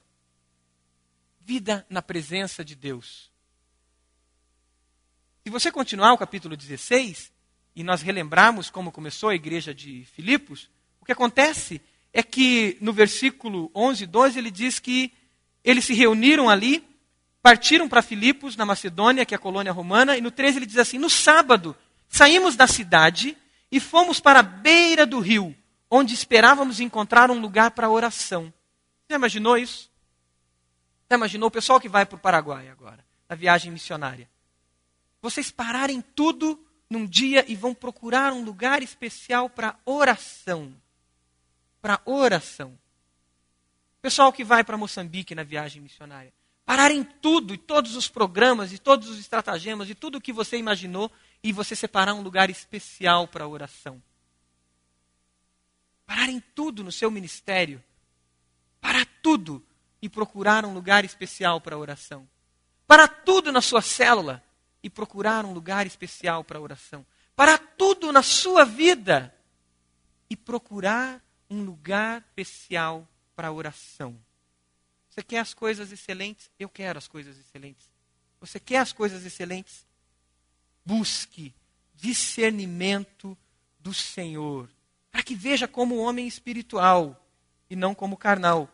vida na presença de Deus. Se você continuar o capítulo 16, e nós relembrarmos como começou a igreja de Filipos, o que acontece é que no versículo 11 e 12 ele diz que eles se reuniram ali partiram para Filipos, na Macedônia, que é a colônia romana, e no 13 ele diz assim: No sábado, saímos da cidade e fomos para a beira do rio, onde esperávamos encontrar um lugar para oração. Você imaginou isso? Você imaginou o pessoal que vai para o Paraguai agora, na viagem missionária? Vocês pararem tudo num dia e vão procurar um lugar especial para oração. Para oração. Pessoal que vai para Moçambique na viagem missionária pararem tudo, e todos os programas, e todos os estratagemas, e tudo o que você imaginou, e você separar um lugar especial para a oração. Pararem tudo no seu ministério. Parar tudo e procurar um lugar especial para a oração. Parar tudo na sua célula e procurar um lugar especial para a oração. Parar tudo na sua vida e procurar um lugar especial para a oração. Você quer as coisas excelentes? Eu quero as coisas excelentes. Você quer as coisas excelentes? Busque discernimento do Senhor, para que veja como homem espiritual e não como carnal.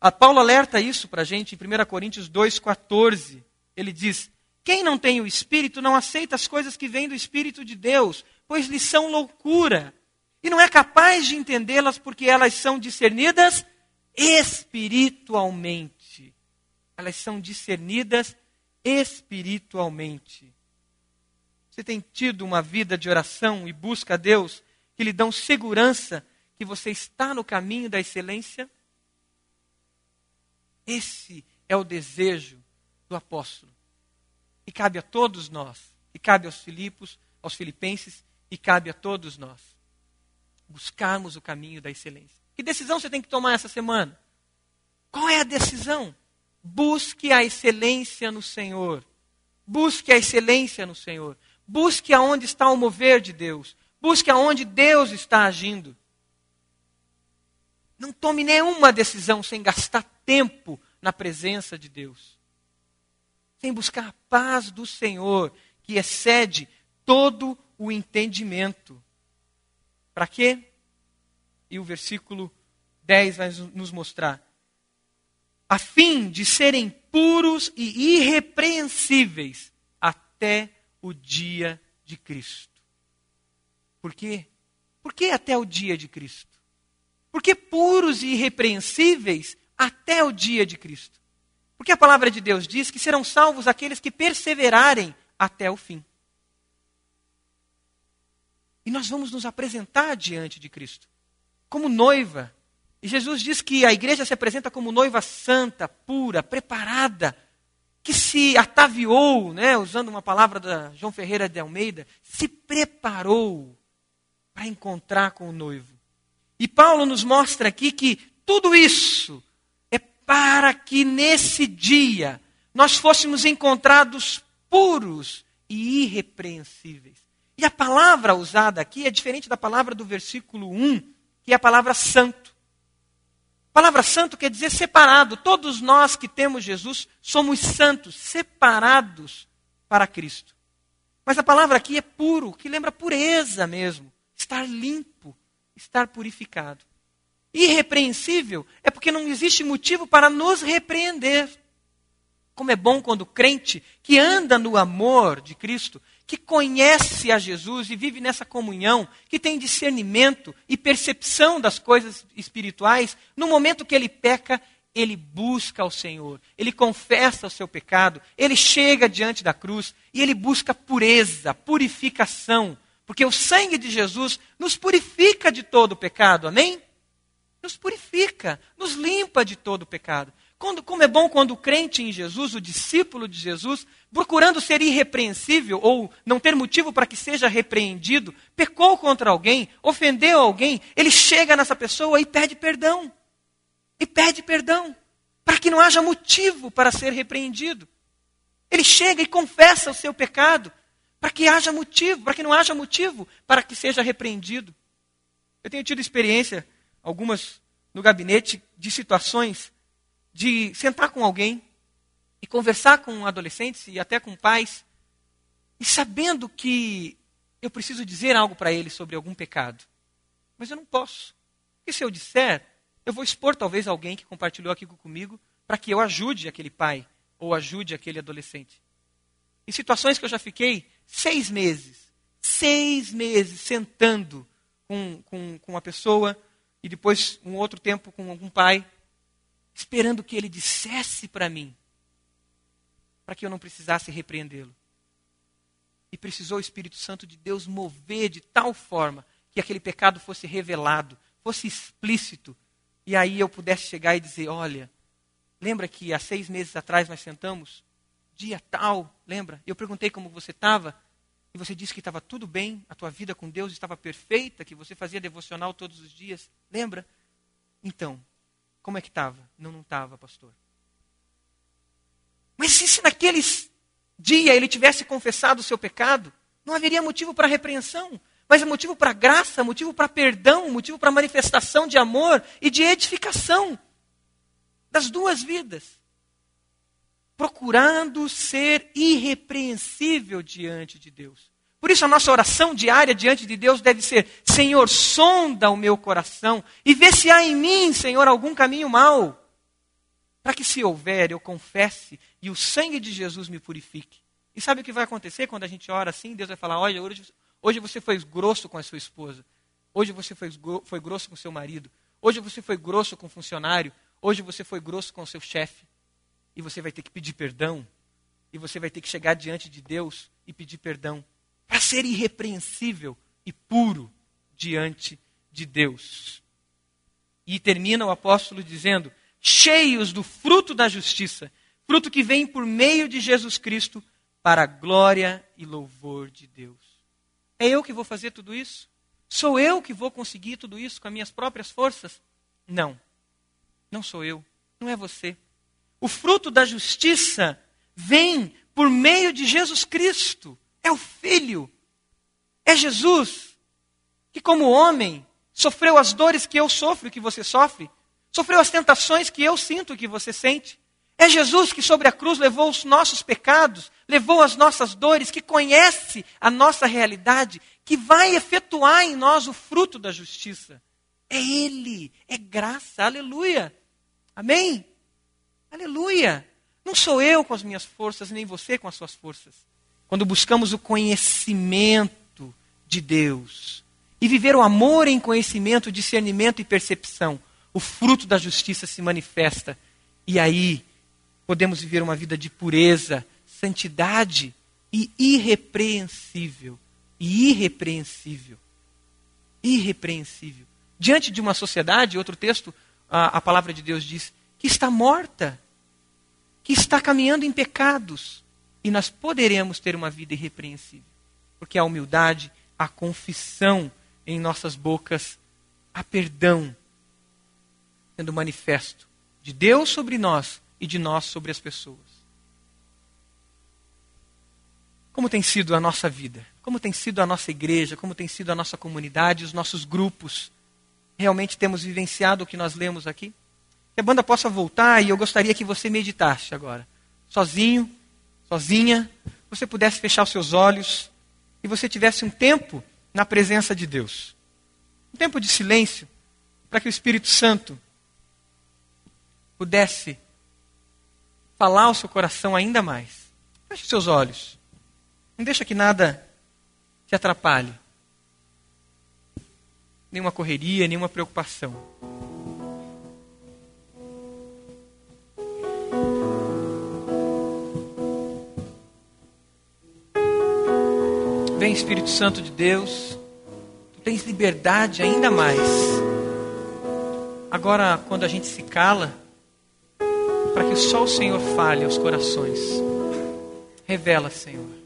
A Paulo alerta isso para a gente em 1 Coríntios 2,14. Ele diz: Quem não tem o Espírito não aceita as coisas que vêm do Espírito de Deus, pois lhes são loucura, e não é capaz de entendê-las porque elas são discernidas espiritualmente. Elas são discernidas espiritualmente. Você tem tido uma vida de oração e busca a Deus que lhe dão segurança que você está no caminho da excelência? Esse é o desejo do apóstolo. E cabe a todos nós, e cabe aos Filipos, aos filipenses, e cabe a todos nós buscarmos o caminho da excelência. Que decisão você tem que tomar essa semana? Qual é a decisão? Busque a excelência no Senhor. Busque a excelência no Senhor. Busque aonde está o mover de Deus. Busque aonde Deus está agindo. Não tome nenhuma decisão sem gastar tempo na presença de Deus. Sem buscar a paz do Senhor, que excede todo o entendimento. Para quê? E o versículo 10 vai nos mostrar. A fim de serem puros e irrepreensíveis até o dia de Cristo. Por quê? Por que até o dia de Cristo? Porque puros e irrepreensíveis até o dia de Cristo. Porque a palavra de Deus diz que serão salvos aqueles que perseverarem até o fim. E nós vamos nos apresentar diante de Cristo como noiva. E Jesus diz que a igreja se apresenta como noiva santa, pura, preparada, que se ataviou, né, usando uma palavra da João Ferreira de Almeida, se preparou para encontrar com o noivo. E Paulo nos mostra aqui que tudo isso é para que nesse dia nós fôssemos encontrados puros e irrepreensíveis. E a palavra usada aqui é diferente da palavra do versículo 1, que é a palavra santo. A palavra santo quer dizer separado. Todos nós que temos Jesus somos santos, separados para Cristo. Mas a palavra aqui é puro, que lembra pureza mesmo, estar limpo, estar purificado. Irrepreensível é porque não existe motivo para nos repreender. Como é bom quando o crente que anda no amor de Cristo, que conhece a Jesus e vive nessa comunhão, que tem discernimento e percepção das coisas espirituais, no momento que ele peca, ele busca ao Senhor, ele confessa o seu pecado, ele chega diante da cruz e ele busca pureza, purificação, porque o sangue de Jesus nos purifica de todo o pecado, amém? Nos purifica, nos limpa de todo o pecado. Quando, como é bom quando o crente em Jesus, o discípulo de Jesus, procurando ser irrepreensível ou não ter motivo para que seja repreendido, pecou contra alguém, ofendeu alguém, ele chega nessa pessoa e pede perdão e pede perdão, para que não haja motivo para ser repreendido. Ele chega e confessa o seu pecado, para que haja motivo, para que não haja motivo para que seja repreendido. Eu tenho tido experiência, algumas no gabinete, de situações de sentar com alguém e conversar com adolescentes e até com pais, e sabendo que eu preciso dizer algo para eles sobre algum pecado, mas eu não posso. Porque se eu disser, eu vou expor talvez alguém que compartilhou aqui comigo para que eu ajude aquele pai ou ajude aquele adolescente. Em situações que eu já fiquei seis meses, seis meses sentando com, com, com uma pessoa e depois um outro tempo com algum pai, esperando que ele dissesse para mim, para que eu não precisasse repreendê-lo. E precisou o Espírito Santo de Deus mover de tal forma que aquele pecado fosse revelado, fosse explícito, e aí eu pudesse chegar e dizer: olha, lembra que há seis meses atrás nós sentamos? Dia tal, lembra? Eu perguntei como você estava, e você disse que estava tudo bem, a tua vida com Deus estava perfeita, que você fazia devocional todos os dias, lembra? Então, como é que estava? Não, não estava, pastor. Mas se naquele dia ele tivesse confessado o seu pecado, não haveria motivo para repreensão mas é motivo para graça, motivo para perdão, motivo para manifestação de amor e de edificação das duas vidas. Procurando ser irrepreensível diante de Deus. Por isso, a nossa oração diária diante de Deus deve ser: Senhor, sonda o meu coração e vê se há em mim, Senhor, algum caminho mau. Para que, se houver, eu confesse e o sangue de Jesus me purifique. E sabe o que vai acontecer quando a gente ora assim? Deus vai falar: Olha, hoje, Hoje você foi grosso com a sua esposa. Hoje você foi, foi grosso com seu marido. Hoje você foi grosso com o funcionário. Hoje você foi grosso com o seu chefe. E você vai ter que pedir perdão. E você vai ter que chegar diante de Deus e pedir perdão. Para ser irrepreensível e puro diante de Deus. E termina o apóstolo dizendo: cheios do fruto da justiça, fruto que vem por meio de Jesus Cristo, para a glória e louvor de Deus. É eu que vou fazer tudo isso? Sou eu que vou conseguir tudo isso com as minhas próprias forças? Não. Não sou eu. Não é você. O fruto da justiça vem por meio de Jesus Cristo. É o Filho. É Jesus que, como homem, sofreu as dores que eu sofro e que você sofre. Sofreu as tentações que eu sinto e que você sente. É Jesus que sobre a cruz levou os nossos pecados, levou as nossas dores, que conhece a nossa realidade, que vai efetuar em nós o fruto da justiça. É Ele, é graça, aleluia. Amém? Aleluia. Não sou eu com as minhas forças, nem você com as suas forças. Quando buscamos o conhecimento de Deus e viver o amor em conhecimento, discernimento e percepção, o fruto da justiça se manifesta. E aí podemos viver uma vida de pureza, santidade e irrepreensível. E irrepreensível. Irrepreensível. Diante de uma sociedade, outro texto, a, a palavra de Deus diz, que está morta, que está caminhando em pecados. E nós poderemos ter uma vida irrepreensível. Porque a humildade, a confissão em nossas bocas há perdão sendo manifesto de Deus sobre nós e de nós sobre as pessoas. Como tem sido a nossa vida? Como tem sido a nossa igreja? Como tem sido a nossa comunidade, os nossos grupos? Realmente temos vivenciado o que nós lemos aqui? Que a banda possa voltar e eu gostaria que você meditasse agora, sozinho, sozinha, você pudesse fechar os seus olhos e você tivesse um tempo na presença de Deus. Um tempo de silêncio para que o Espírito Santo pudesse falar ao seu coração ainda mais. Feche seus olhos. Não deixa que nada te atrapalhe. Nenhuma correria, nenhuma preocupação. Vem Espírito Santo de Deus, tu tens liberdade ainda mais. Agora, quando a gente se cala, para que só o Senhor fale aos corações. Revela, Senhor.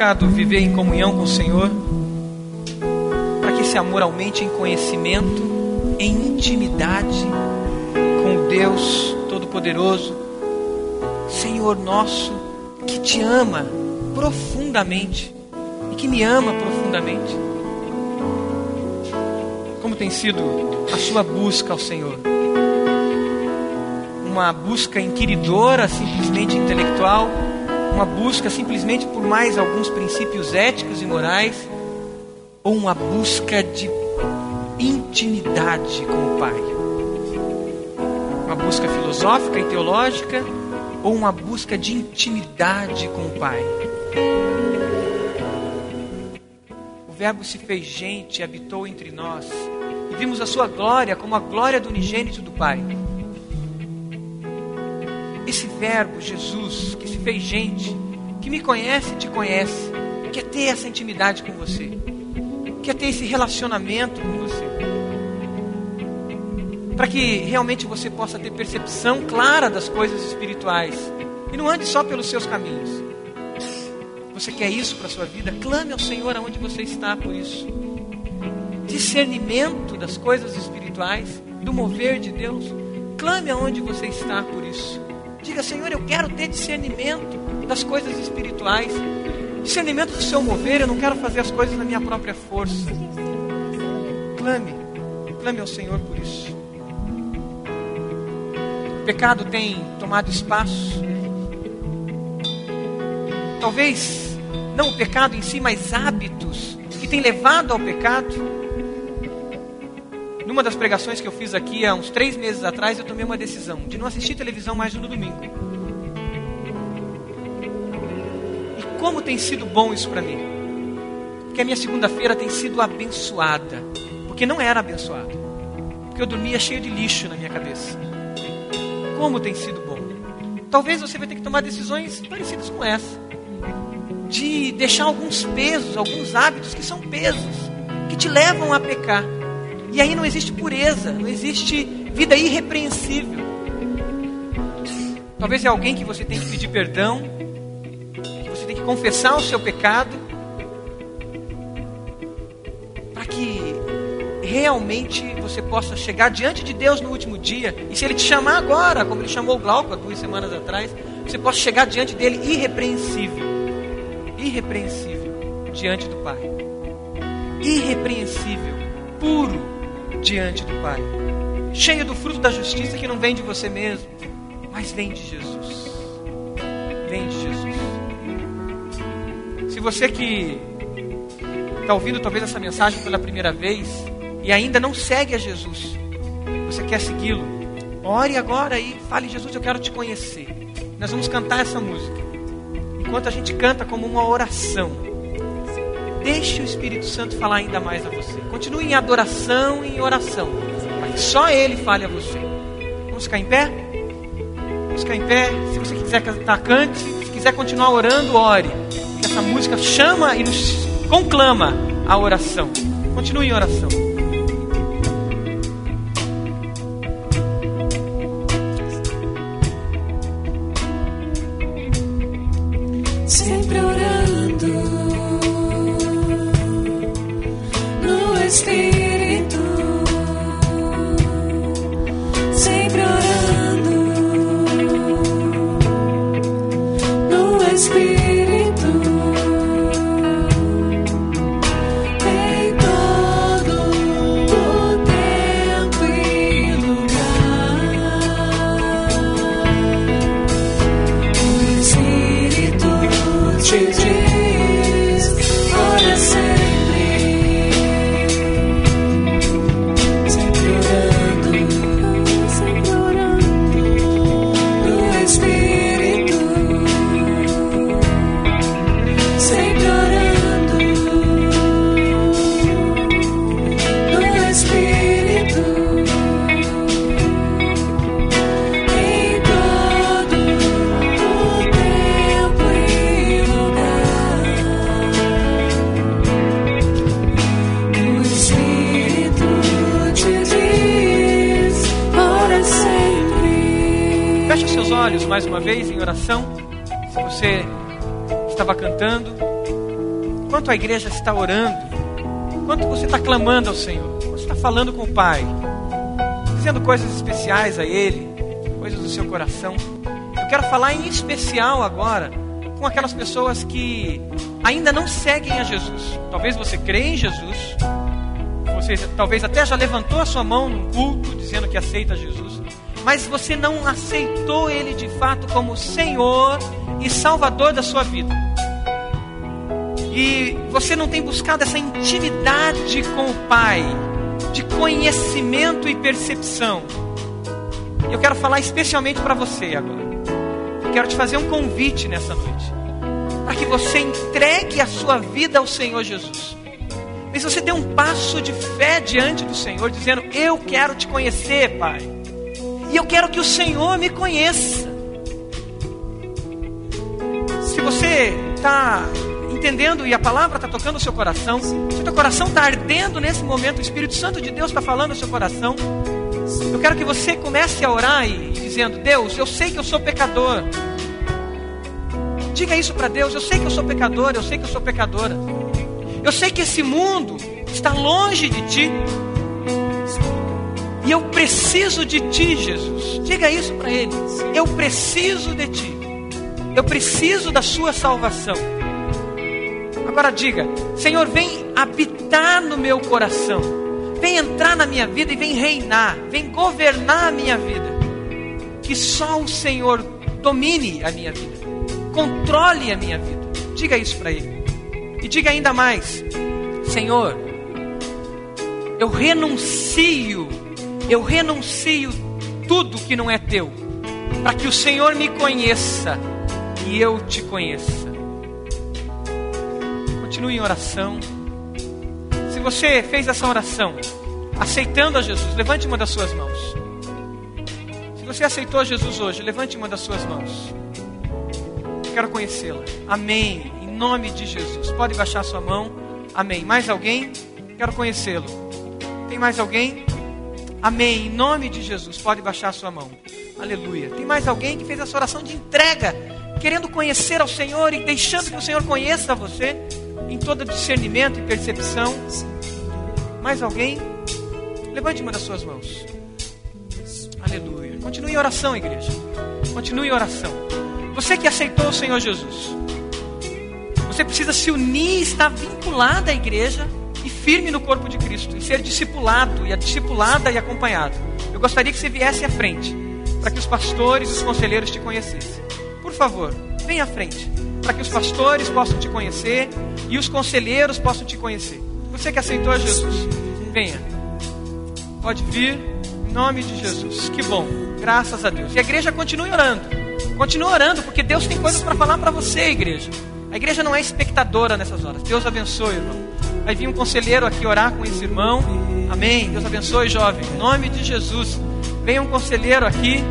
Buscado viver em comunhão com o Senhor, para que esse amor aumente em conhecimento, em intimidade com Deus Todo-Poderoso, Senhor nosso, que te ama profundamente e que me ama profundamente. Como tem sido a sua busca ao Senhor? Uma busca inquiridora, simplesmente intelectual? Uma busca simplesmente por mais alguns princípios éticos e morais, ou uma busca de intimidade com o Pai? Uma busca filosófica e teológica, ou uma busca de intimidade com o Pai? O Verbo se fez gente habitou entre nós, e vimos a sua glória como a glória do unigênito do Pai esse Verbo, Jesus, que fez gente, que me conhece e te conhece, quer ter essa intimidade com você, quer ter esse relacionamento com você, para que realmente você possa ter percepção clara das coisas espirituais e não ande só pelos seus caminhos. Você quer isso para a sua vida? Clame ao Senhor aonde você está por isso. Discernimento das coisas espirituais, do mover de Deus. Clame aonde você está por isso. Diga, Senhor, eu quero ter discernimento das coisas espirituais. Discernimento do seu mover, eu não quero fazer as coisas na minha própria força. Clame, clame ao Senhor por isso. O pecado tem tomado espaço. Talvez não o pecado em si, mas hábitos que têm levado ao pecado numa das pregações que eu fiz aqui há uns três meses atrás, eu tomei uma decisão de não assistir televisão mais no domingo. E como tem sido bom isso para mim? Porque a minha segunda-feira tem sido abençoada. Porque não era abençoada. Porque eu dormia cheio de lixo na minha cabeça. Como tem sido bom. Talvez você vai ter que tomar decisões parecidas com essa. De deixar alguns pesos, alguns hábitos que são pesos, que te levam a pecar. E aí não existe pureza, não existe vida irrepreensível. Talvez é alguém que você tem que pedir perdão, que você tem que confessar o seu pecado, para que realmente você possa chegar diante de Deus no último dia, e se Ele te chamar agora, como Ele chamou o Glauco há duas semanas atrás, você possa chegar diante dele irrepreensível, irrepreensível diante do Pai, irrepreensível, puro diante do Pai, cheio do fruto da justiça que não vem de você mesmo, mas vem de Jesus. Vem de Jesus. Se você que está ouvindo talvez essa mensagem pela primeira vez e ainda não segue a Jesus, você quer segui-lo, ore agora e fale: Jesus, eu quero te conhecer. Nós vamos cantar essa música. Enquanto a gente canta como uma oração, deixe o Espírito Santo falar ainda mais a você. Continue em adoração e em oração, que só Ele fale a você. Vamos ficar em pé? Vamos ficar em pé. Se você quiser cantar, cante. Se quiser continuar orando, ore. Porque essa música chama e nos conclama a oração. Continue em oração. Se você estava cantando, enquanto a igreja está orando, enquanto você está clamando ao Senhor, você está falando com o Pai, dizendo coisas especiais a Ele, coisas do seu coração. Eu quero falar em especial agora com aquelas pessoas que ainda não seguem a Jesus. Talvez você crê em Jesus, você talvez até já levantou a sua mão num culto dizendo que aceita Jesus, mas você não aceitou Ele de fato como Senhor e Salvador da sua vida. E você não tem buscado essa intimidade com o Pai, de conhecimento e percepção. Eu quero falar especialmente para você agora. Eu quero te fazer um convite nessa noite, para que você entregue a sua vida ao Senhor Jesus. Mas você dê um passo de fé diante do Senhor, dizendo: Eu quero te conhecer, Pai. E eu quero que o Senhor me conheça. Se você está entendendo e a palavra está tocando o seu coração, se o teu coração está ardendo nesse momento, o Espírito Santo de Deus está falando no seu coração, eu quero que você comece a orar e, e dizendo: Deus, eu sei que eu sou pecador. Diga isso para Deus: Eu sei que eu sou pecador, eu sei que eu sou pecadora. Eu sei que esse mundo está longe de ti. Eu preciso de ti, Jesus. Diga isso para ele. Eu preciso de ti. Eu preciso da sua salvação. Agora diga: Senhor, vem habitar no meu coração. Vem entrar na minha vida e vem reinar. Vem governar a minha vida. Que só o Senhor domine a minha vida. Controle a minha vida. Diga isso para ele. E diga ainda mais: Senhor, eu renuncio, eu renuncio tudo que não é teu, para que o Senhor me conheça e eu te conheça. Continue em oração. Se você fez essa oração, aceitando a Jesus, levante uma das suas mãos. Se você aceitou Jesus hoje, levante uma das suas mãos. Quero conhecê-la. Amém. Em nome de Jesus. Pode baixar sua mão. Amém. Mais alguém? Quero conhecê-lo. Tem mais alguém? Amém. Em nome de Jesus. Pode baixar sua mão. Aleluia. Tem mais alguém que fez essa oração de entrega, querendo conhecer ao Senhor e deixando que o Senhor conheça você em todo discernimento e percepção? Mais alguém? Levante uma das suas mãos. Aleluia. Continue em oração, igreja. Continue em oração. Você que aceitou o Senhor Jesus, você precisa se unir, estar vinculado à igreja firme no corpo de Cristo, e ser discipulado, e a discipulada e acompanhado. Eu gostaria que você viesse à frente, para que os pastores e os conselheiros te conhecessem. Por favor, venha à frente, para que os pastores possam te conhecer e os conselheiros possam te conhecer. Você que aceitou a Jesus, venha. Pode vir, em nome de Jesus. Que bom, graças a Deus. E a igreja continue orando. Continue orando, porque Deus tem coisas para falar para você, igreja. A igreja não é espectadora nessas horas. Deus abençoe, irmão. Vai vir um conselheiro aqui orar com esse irmão. Amém. Deus abençoe, jovem. Em nome de Jesus. Vem um conselheiro aqui.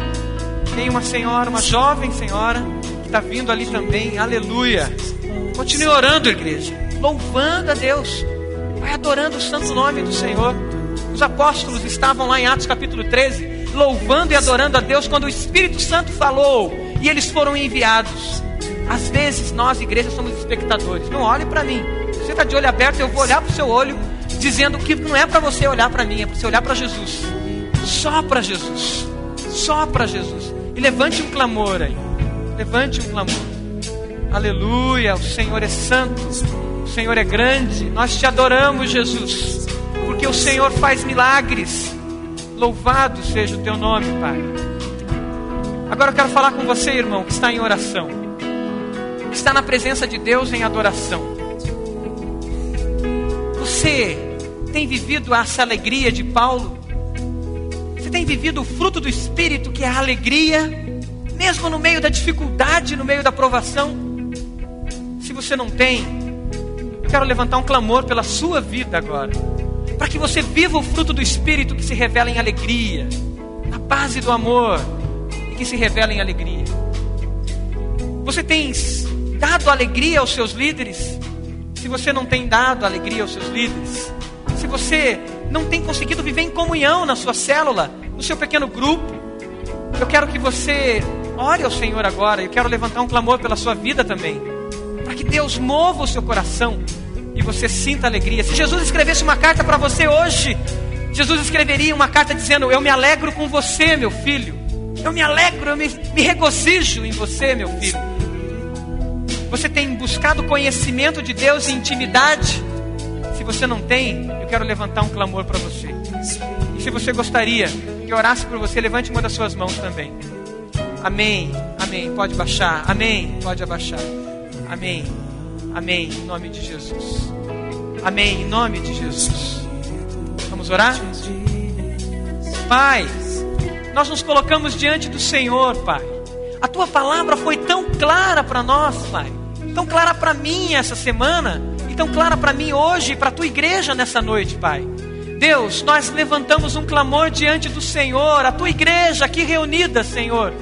Tem uma senhora, uma jovem senhora, que está vindo ali também. Aleluia. Continue orando, igreja. Louvando a Deus. Vai adorando o santo nome do Senhor. Os apóstolos estavam lá em Atos capítulo 13, louvando e adorando a Deus quando o Espírito Santo falou e eles foram enviados. Às vezes nós, igreja, somos espectadores. Não olhe para mim. Você está de olho aberto, eu vou olhar para o seu olho, dizendo que não é para você olhar para mim, é para você olhar para Jesus. Só para Jesus. Só para Jesus. E levante um clamor aí. Levante um clamor. Aleluia. O Senhor é santo. O Senhor é grande. Nós te adoramos, Jesus. Porque o Senhor faz milagres. Louvado seja o teu nome, Pai. Agora eu quero falar com você, irmão, que está em oração. Que está na presença de Deus em adoração. Você tem vivido essa alegria de Paulo? Você tem vivido o fruto do Espírito, que é a alegria, mesmo no meio da dificuldade, no meio da provação? Se você não tem, eu quero levantar um clamor pela sua vida agora, para que você viva o fruto do Espírito que se revela em alegria, na base do amor, e que se revela em alegria. Você tem dado alegria aos seus líderes? Se você não tem dado alegria aos seus líderes, se você não tem conseguido viver em comunhão na sua célula, no seu pequeno grupo, eu quero que você ore ao Senhor agora. Eu quero levantar um clamor pela sua vida também, para que Deus mova o seu coração e você sinta alegria. Se Jesus escrevesse uma carta para você hoje, Jesus escreveria uma carta dizendo: Eu me alegro com você, meu filho. Eu me alegro, eu me, me regozijo em você, meu filho. Você tem buscado conhecimento de Deus e intimidade? Se você não tem, eu quero levantar um clamor para você. E se você gostaria que orasse por você, levante uma das suas mãos também. Amém, amém. Pode baixar, amém. Pode abaixar, amém, amém. Em nome de Jesus, amém. Em nome de Jesus. Vamos orar? Pai, nós nos colocamos diante do Senhor, Pai. A tua palavra foi tão clara para nós, Pai. Tão clara para mim essa semana e tão clara para mim hoje e para a tua igreja nessa noite, Pai. Deus, nós levantamos um clamor diante do Senhor, a tua igreja aqui reunida, Senhor,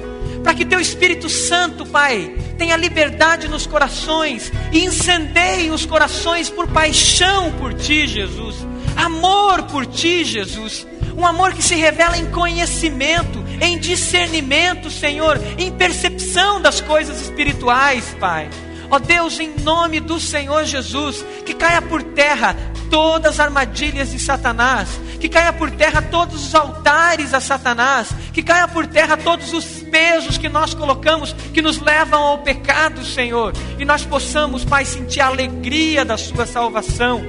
para que teu Espírito Santo, Pai, tenha liberdade nos corações e incendeie os corações por paixão por ti, Jesus. Amor por ti, Jesus. Um amor que se revela em conhecimento, em discernimento, Senhor, em percepção das coisas espirituais, Pai. Ó Deus, em nome do Senhor Jesus, que caia por terra todas as armadilhas de Satanás, que caia por terra todos os altares a Satanás, que caia por terra todos os pesos que nós colocamos que nos levam ao pecado, Senhor, e nós possamos, Pai, sentir a alegria da Sua salvação.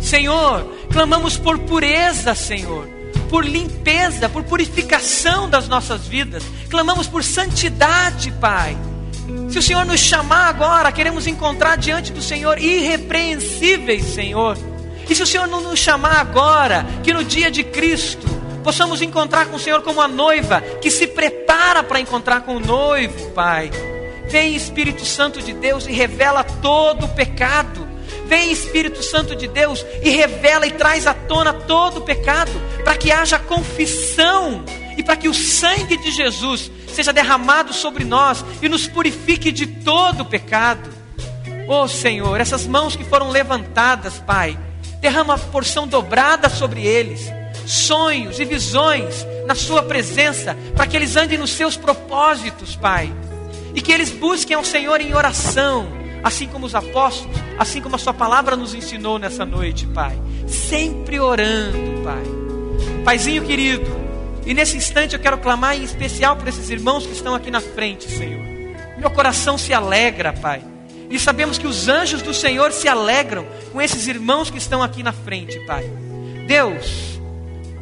Senhor, clamamos por pureza, Senhor, por limpeza, por purificação das nossas vidas, clamamos por santidade, Pai. Se o Senhor nos chamar agora, queremos encontrar diante do Senhor irrepreensíveis, Senhor. E se o Senhor não nos chamar agora, que no dia de Cristo possamos encontrar com o Senhor como a noiva que se prepara para encontrar com o noivo, Pai. Vem Espírito Santo de Deus e revela todo o pecado. Vem Espírito Santo de Deus e revela e traz à tona todo o pecado, para que haja confissão e para que o sangue de Jesus seja derramado sobre nós e nos purifique de todo o pecado. Oh Senhor, essas mãos que foram levantadas, Pai, derrama a porção dobrada sobre eles, sonhos e visões na Sua presença, para que eles andem nos seus propósitos, Pai, e que eles busquem ao Senhor em oração, assim como os apóstolos, assim como a Sua palavra nos ensinou nessa noite, Pai, sempre orando, Pai. Paizinho querido, e nesse instante eu quero clamar em especial por esses irmãos que estão aqui na frente, Senhor. Meu coração se alegra, Pai. E sabemos que os anjos do Senhor se alegram com esses irmãos que estão aqui na frente, Pai. Deus,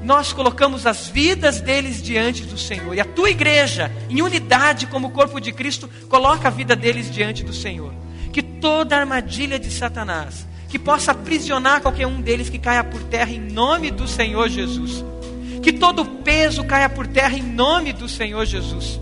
nós colocamos as vidas deles diante do Senhor. E a tua igreja, em unidade como o corpo de Cristo, coloca a vida deles diante do Senhor. Que toda armadilha de Satanás, que possa aprisionar qualquer um deles que caia por terra em nome do Senhor Jesus. Que todo peso caia por terra em nome do Senhor Jesus.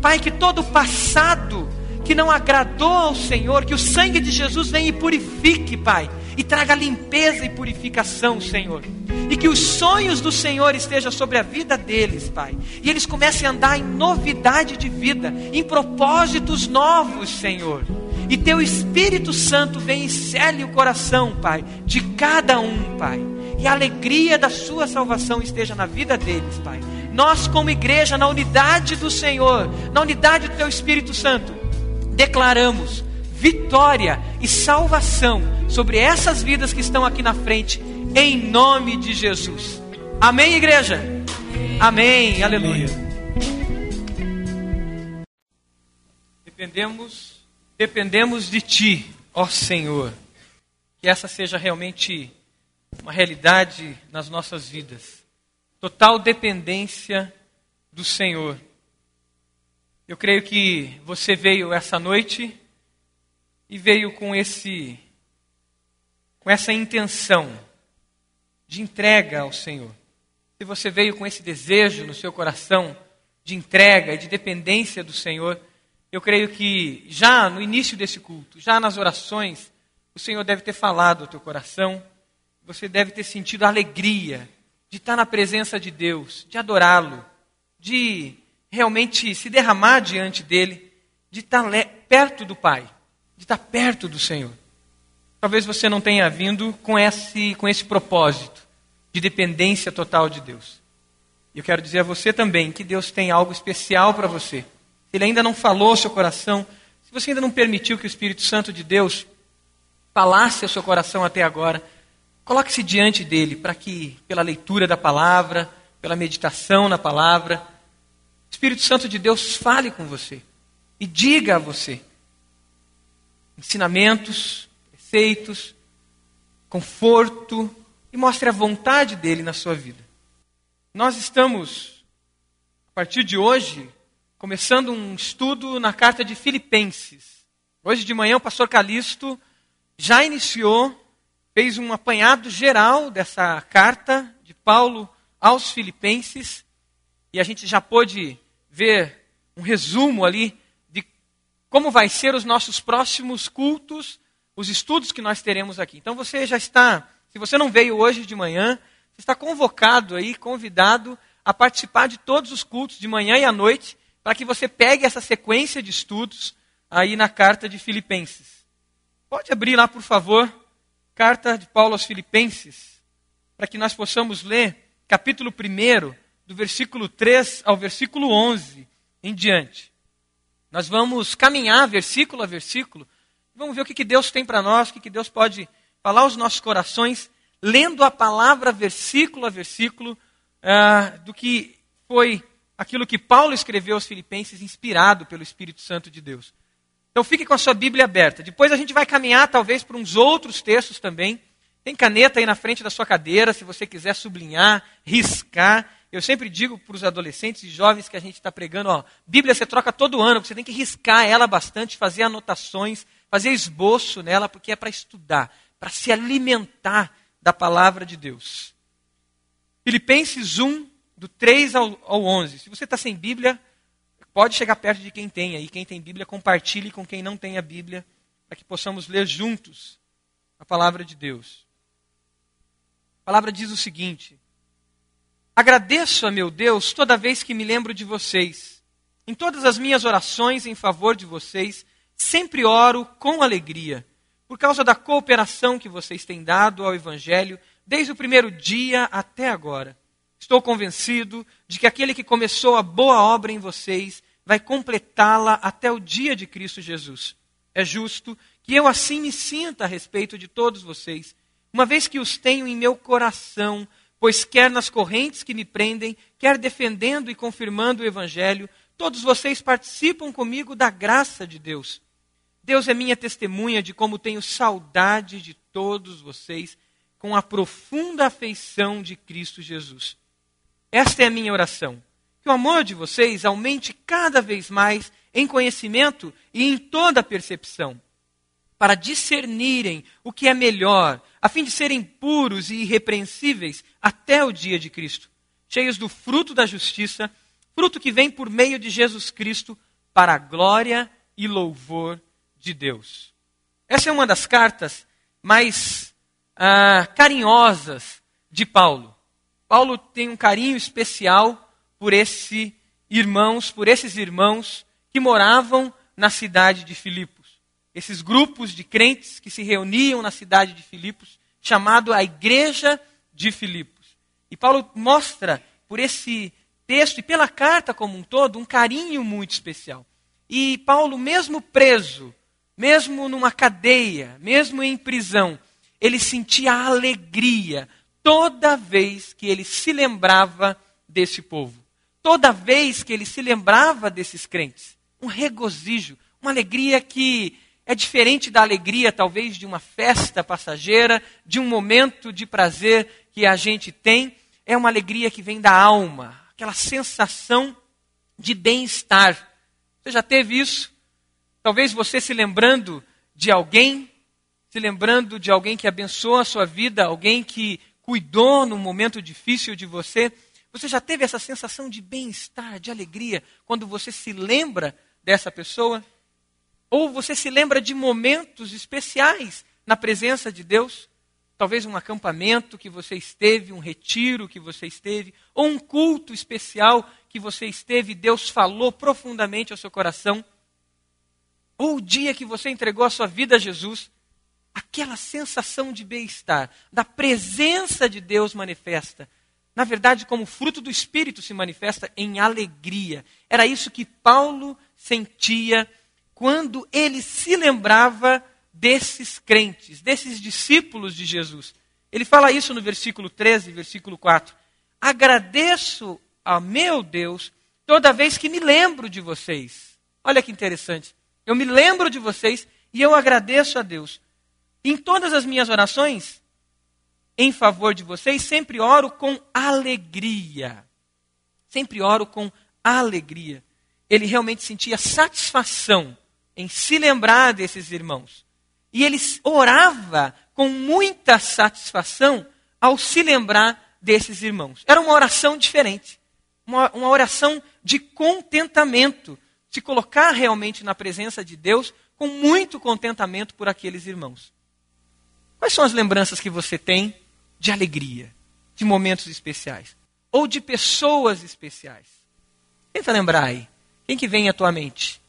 Pai, que todo passado que não agradou ao Senhor, que o sangue de Jesus venha e purifique, Pai, e traga limpeza e purificação, Senhor. E que os sonhos do Senhor estejam sobre a vida deles, Pai. E eles comecem a andar em novidade de vida, em propósitos novos, Senhor. E teu Espírito Santo vem e cele o coração, Pai, de cada um, Pai. E a alegria da sua salvação esteja na vida deles, Pai. Nós, como igreja, na unidade do Senhor, na unidade do teu Espírito Santo, declaramos vitória e salvação sobre essas vidas que estão aqui na frente, em nome de Jesus. Amém, igreja? Amém. Aleluia. Dependemos, dependemos de Ti, ó Senhor. Que essa seja realmente uma realidade nas nossas vidas. Total dependência do Senhor. Eu creio que você veio essa noite e veio com esse com essa intenção de entrega ao Senhor. Se você veio com esse desejo no seu coração de entrega e de dependência do Senhor, eu creio que já no início desse culto, já nas orações, o Senhor deve ter falado ao teu coração, você deve ter sentido a alegria de estar na presença de Deus, de adorá-lo, de realmente se derramar diante dele, de estar perto do Pai, de estar perto do Senhor. Talvez você não tenha vindo com esse, com esse propósito de dependência total de Deus. E eu quero dizer a você também que Deus tem algo especial para você. Ele ainda não falou ao seu coração, se você ainda não permitiu que o Espírito Santo de Deus falasse ao seu coração até agora, coloque-se diante dele para que, pela leitura da palavra, pela meditação na palavra, o Espírito Santo de Deus fale com você e diga a você ensinamentos, preceitos, conforto e mostre a vontade dele na sua vida. Nós estamos, a partir de hoje, começando um estudo na carta de Filipenses. Hoje de manhã o pastor Calixto já iniciou, fez um apanhado geral dessa carta de Paulo aos Filipenses e a gente já pôde ver um resumo ali de como vai ser os nossos próximos cultos, os estudos que nós teremos aqui. Então você já está, se você não veio hoje de manhã, você está convocado aí, convidado a participar de todos os cultos de manhã e à noite, para que você pegue essa sequência de estudos aí na carta de Filipenses. Pode abrir lá, por favor, carta de Paulo aos Filipenses, para que nós possamos ler capítulo 1, do versículo 3 ao versículo 11 em diante. Nós vamos caminhar versículo a versículo, vamos ver o que, que Deus tem para nós, o que, que Deus pode falar aos nossos corações, lendo a palavra versículo a versículo, uh, do que foi aquilo que Paulo escreveu aos Filipenses, inspirado pelo Espírito Santo de Deus. Então fique com a sua Bíblia aberta. Depois a gente vai caminhar talvez para uns outros textos também. Tem caneta aí na frente da sua cadeira, se você quiser sublinhar, riscar. Eu sempre digo para os adolescentes e jovens que a gente está pregando, ó, Bíblia você troca todo ano, você tem que riscar ela bastante, fazer anotações, fazer esboço nela, porque é para estudar, para se alimentar da palavra de Deus. Filipenses 1, do 3 ao, ao 11. Se você está sem Bíblia, pode chegar perto de quem tem aí. Quem tem Bíblia, compartilhe com quem não tem a Bíblia, para que possamos ler juntos a palavra de Deus. A palavra diz o seguinte: Agradeço a meu Deus toda vez que me lembro de vocês. Em todas as minhas orações em favor de vocês, sempre oro com alegria, por causa da cooperação que vocês têm dado ao Evangelho desde o primeiro dia até agora. Estou convencido de que aquele que começou a boa obra em vocês vai completá-la até o dia de Cristo Jesus. É justo que eu assim me sinta a respeito de todos vocês, uma vez que os tenho em meu coração pois quer nas correntes que me prendem, quer defendendo e confirmando o Evangelho, todos vocês participam comigo da graça de Deus. Deus é minha testemunha de como tenho saudade de todos vocês com a profunda afeição de Cristo Jesus. Esta é a minha oração. Que o amor de vocês aumente cada vez mais em conhecimento e em toda percepção para discernirem o que é melhor, a fim de serem puros e irrepreensíveis até o dia de Cristo, cheios do fruto da justiça, fruto que vem por meio de Jesus Cristo para a glória e louvor de Deus. Essa é uma das cartas mais ah, carinhosas de Paulo. Paulo tem um carinho especial por esse irmãos, por esses irmãos que moravam na cidade de Filipos. Esses grupos de crentes que se reuniam na cidade de Filipos, chamado a Igreja de Filipos. E Paulo mostra por esse texto e pela carta como um todo um carinho muito especial. E Paulo, mesmo preso, mesmo numa cadeia, mesmo em prisão, ele sentia alegria toda vez que ele se lembrava desse povo. Toda vez que ele se lembrava desses crentes. Um regozijo, uma alegria que é diferente da alegria, talvez, de uma festa passageira, de um momento de prazer que a gente tem. É uma alegria que vem da alma, aquela sensação de bem-estar. Você já teve isso? Talvez você se lembrando de alguém, se lembrando de alguém que abençoou a sua vida, alguém que cuidou num momento difícil de você. Você já teve essa sensação de bem-estar, de alegria, quando você se lembra dessa pessoa? Ou você se lembra de momentos especiais na presença de Deus? Talvez um acampamento que você esteve, um retiro que você esteve, ou um culto especial que você esteve, Deus falou profundamente ao seu coração. Ou o dia que você entregou a sua vida a Jesus aquela sensação de bem-estar, da presença de Deus manifesta. Na verdade, como fruto do Espírito se manifesta em alegria. Era isso que Paulo sentia quando ele se lembrava desses crentes, desses discípulos de Jesus. Ele fala isso no versículo 13, versículo 4. Agradeço a meu Deus toda vez que me lembro de vocês. Olha que interessante. Eu me lembro de vocês e eu agradeço a Deus em todas as minhas orações em favor de vocês, sempre oro com alegria. Sempre oro com alegria. Ele realmente sentia satisfação em se lembrar desses irmãos. E ele orava com muita satisfação ao se lembrar desses irmãos. Era uma oração diferente. Uma, uma oração de contentamento. Se colocar realmente na presença de Deus com muito contentamento por aqueles irmãos. Quais são as lembranças que você tem de alegria, de momentos especiais? Ou de pessoas especiais? Tenta lembrar aí. Quem que vem à tua mente?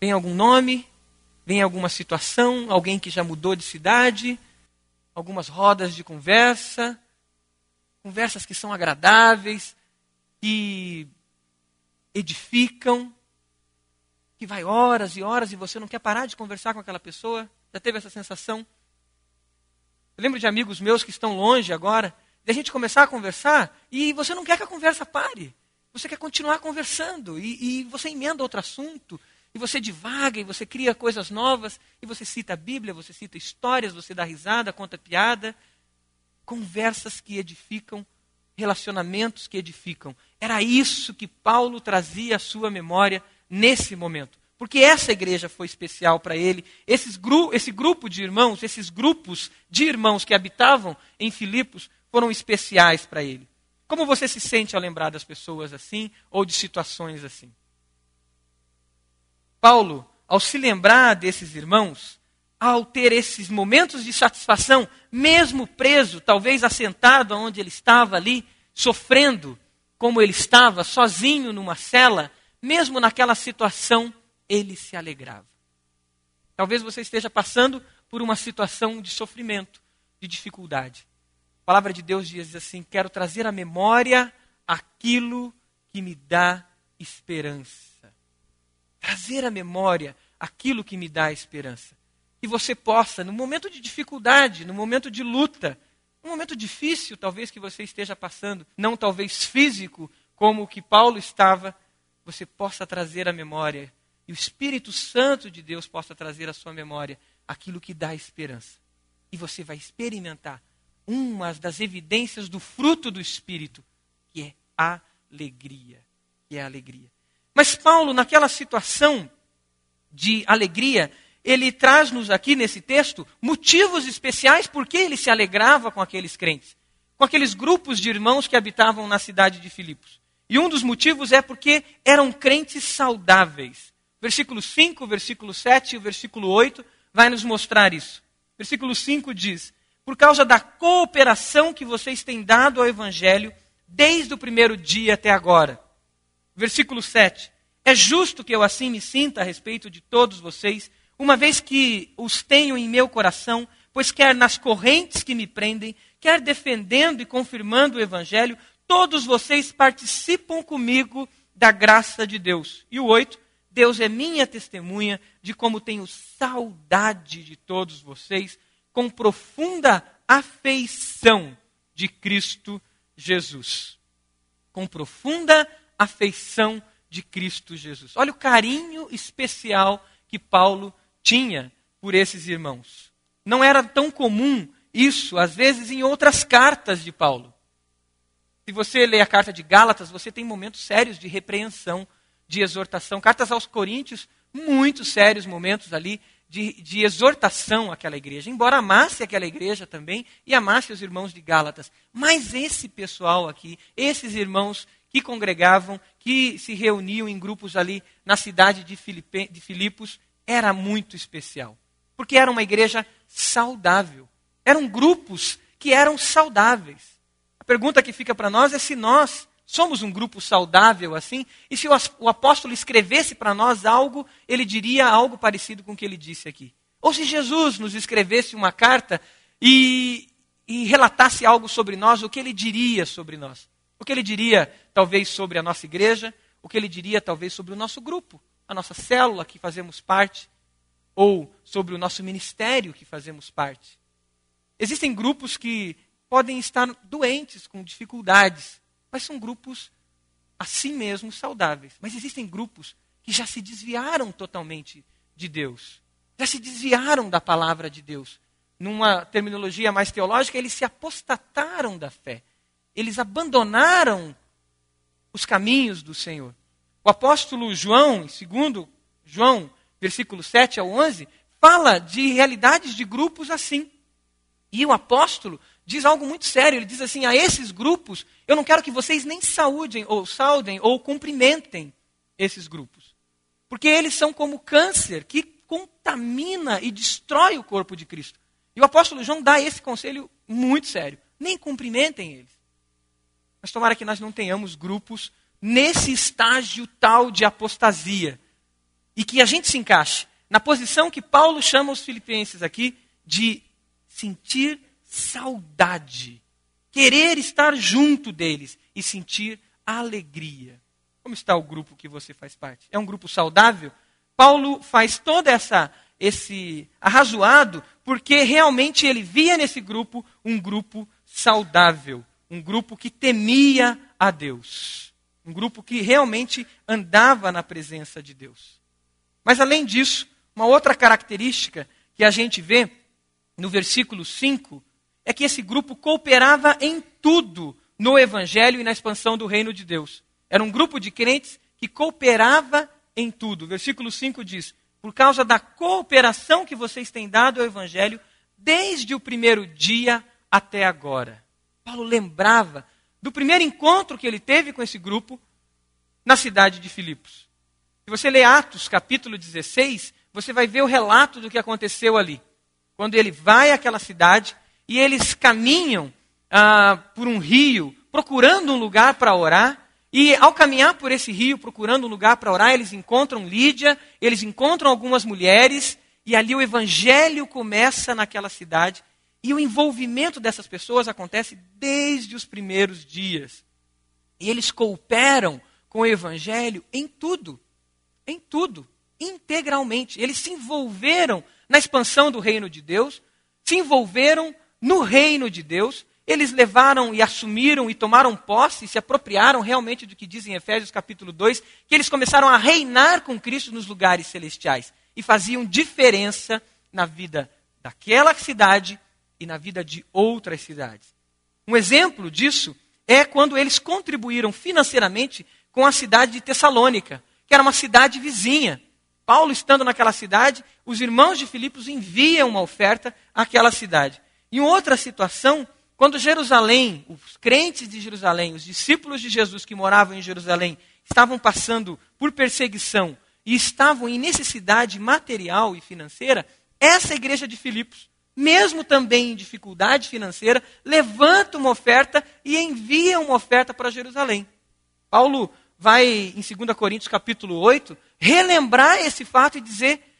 Vem algum nome? Vem alguma situação? Alguém que já mudou de cidade? Algumas rodas de conversa? Conversas que são agradáveis, que edificam, que vai horas e horas e você não quer parar de conversar com aquela pessoa? Já teve essa sensação? Eu lembro de amigos meus que estão longe agora, de a gente começar a conversar e você não quer que a conversa pare. Você quer continuar conversando e, e você emenda outro assunto e você divaga e você cria coisas novas e você cita a Bíblia, você cita histórias, você dá risada, conta piada. Conversas que edificam, relacionamentos que edificam. Era isso que Paulo trazia à sua memória nesse momento. Porque essa igreja foi especial para ele. Esses gru esse grupo de irmãos, esses grupos de irmãos que habitavam em Filipos foram especiais para ele. Como você se sente ao lembrar das pessoas assim ou de situações assim? Paulo, ao se lembrar desses irmãos, ao ter esses momentos de satisfação, mesmo preso, talvez assentado onde ele estava ali, sofrendo como ele estava, sozinho numa cela, mesmo naquela situação, ele se alegrava. Talvez você esteja passando por uma situação de sofrimento, de dificuldade. A palavra de Deus diz assim: Quero trazer à memória aquilo que me dá esperança. Trazer à memória aquilo que me dá esperança. Que você possa, no momento de dificuldade, no momento de luta, um momento difícil talvez que você esteja passando, não talvez físico, como o que Paulo estava, você possa trazer à memória e o Espírito Santo de Deus possa trazer à sua memória aquilo que dá esperança. E você vai experimentar uma das evidências do fruto do Espírito, que é a alegria. Que é alegria. Mas Paulo, naquela situação de alegria, ele traz-nos aqui nesse texto motivos especiais por que ele se alegrava com aqueles crentes, com aqueles grupos de irmãos que habitavam na cidade de Filipos. E um dos motivos é porque eram crentes saudáveis Versículo 5, versículo 7 e o versículo 8 vai nos mostrar isso. Versículo 5 diz: Por causa da cooperação que vocês têm dado ao Evangelho desde o primeiro dia até agora. Versículo 7. É justo que eu assim me sinta a respeito de todos vocês, uma vez que os tenho em meu coração, pois quer nas correntes que me prendem, quer defendendo e confirmando o Evangelho, todos vocês participam comigo da graça de Deus. E o 8, Deus é minha testemunha de como tenho saudade de todos vocês, com profunda afeição de Cristo Jesus. Com profunda afeição de Cristo Jesus. Olha o carinho especial que Paulo tinha por esses irmãos. Não era tão comum isso, às vezes, em outras cartas de Paulo. Se você lê a carta de Gálatas, você tem momentos sérios de repreensão, de exortação. Cartas aos Coríntios, muitos sérios momentos ali de, de exortação àquela igreja. Embora amasse aquela igreja também e amasse os irmãos de Gálatas. Mas esse pessoal aqui, esses irmãos que congregavam, que se reuniam em grupos ali na cidade de, Filipe, de Filipos, era muito especial. Porque era uma igreja saudável. Eram grupos que eram saudáveis. A pergunta que fica para nós é se nós somos um grupo saudável assim, e se o apóstolo escrevesse para nós algo, ele diria algo parecido com o que ele disse aqui. Ou se Jesus nos escrevesse uma carta e, e relatasse algo sobre nós, o que ele diria sobre nós? O que ele diria, talvez, sobre a nossa igreja, o que ele diria, talvez, sobre o nosso grupo, a nossa célula que fazemos parte, ou sobre o nosso ministério que fazemos parte. Existem grupos que podem estar doentes, com dificuldades, mas são grupos assim mesmo saudáveis. Mas existem grupos que já se desviaram totalmente de Deus, já se desviaram da palavra de Deus. Numa terminologia mais teológica, eles se apostataram da fé. Eles abandonaram os caminhos do Senhor. O apóstolo João, segundo João, versículo 7 ao 11, fala de realidades de grupos assim. E o apóstolo diz algo muito sério. Ele diz assim: a esses grupos, eu não quero que vocês nem saúdem, ou saudem, ou cumprimentem esses grupos. Porque eles são como câncer que contamina e destrói o corpo de Cristo. E o apóstolo João dá esse conselho muito sério. Nem cumprimentem eles. Mas tomara que nós não tenhamos grupos nesse estágio tal de apostasia. E que a gente se encaixe na posição que Paulo chama os filipenses aqui de sentir saudade, querer estar junto deles e sentir alegria. Como está o grupo que você faz parte? É um grupo saudável? Paulo faz toda essa esse arrazoado porque realmente ele via nesse grupo um grupo saudável, um grupo que temia a Deus, um grupo que realmente andava na presença de Deus. Mas além disso, uma outra característica que a gente vê no versículo 5 é que esse grupo cooperava em tudo no evangelho e na expansão do reino de Deus. Era um grupo de crentes que cooperava em tudo. Versículo 5 diz: Por causa da cooperação que vocês têm dado ao evangelho desde o primeiro dia até agora. Paulo lembrava do primeiro encontro que ele teve com esse grupo na cidade de Filipos. Se você ler Atos, capítulo 16, você vai ver o relato do que aconteceu ali. Quando ele vai àquela cidade e eles caminham ah, por um rio, procurando um lugar para orar. E ao caminhar por esse rio, procurando um lugar para orar, eles encontram Lídia, eles encontram algumas mulheres, e ali o evangelho começa naquela cidade. E o envolvimento dessas pessoas acontece desde os primeiros dias. E eles cooperam com o evangelho em tudo. Em tudo. Integralmente. Eles se envolveram na expansão do reino de Deus, se envolveram no reino de Deus, eles levaram e assumiram e tomaram posse, se apropriaram realmente do que diz em Efésios capítulo 2, que eles começaram a reinar com Cristo nos lugares celestiais e faziam diferença na vida daquela cidade e na vida de outras cidades. Um exemplo disso é quando eles contribuíram financeiramente com a cidade de Tessalônica, que era uma cidade vizinha. Paulo, estando naquela cidade, os irmãos de Filipos enviam uma oferta àquela cidade. Em outra situação, quando Jerusalém, os crentes de Jerusalém, os discípulos de Jesus que moravam em Jerusalém, estavam passando por perseguição e estavam em necessidade material e financeira, essa igreja de Filipos, mesmo também em dificuldade financeira, levanta uma oferta e envia uma oferta para Jerusalém. Paulo vai, em 2 Coríntios capítulo 8, relembrar esse fato e dizer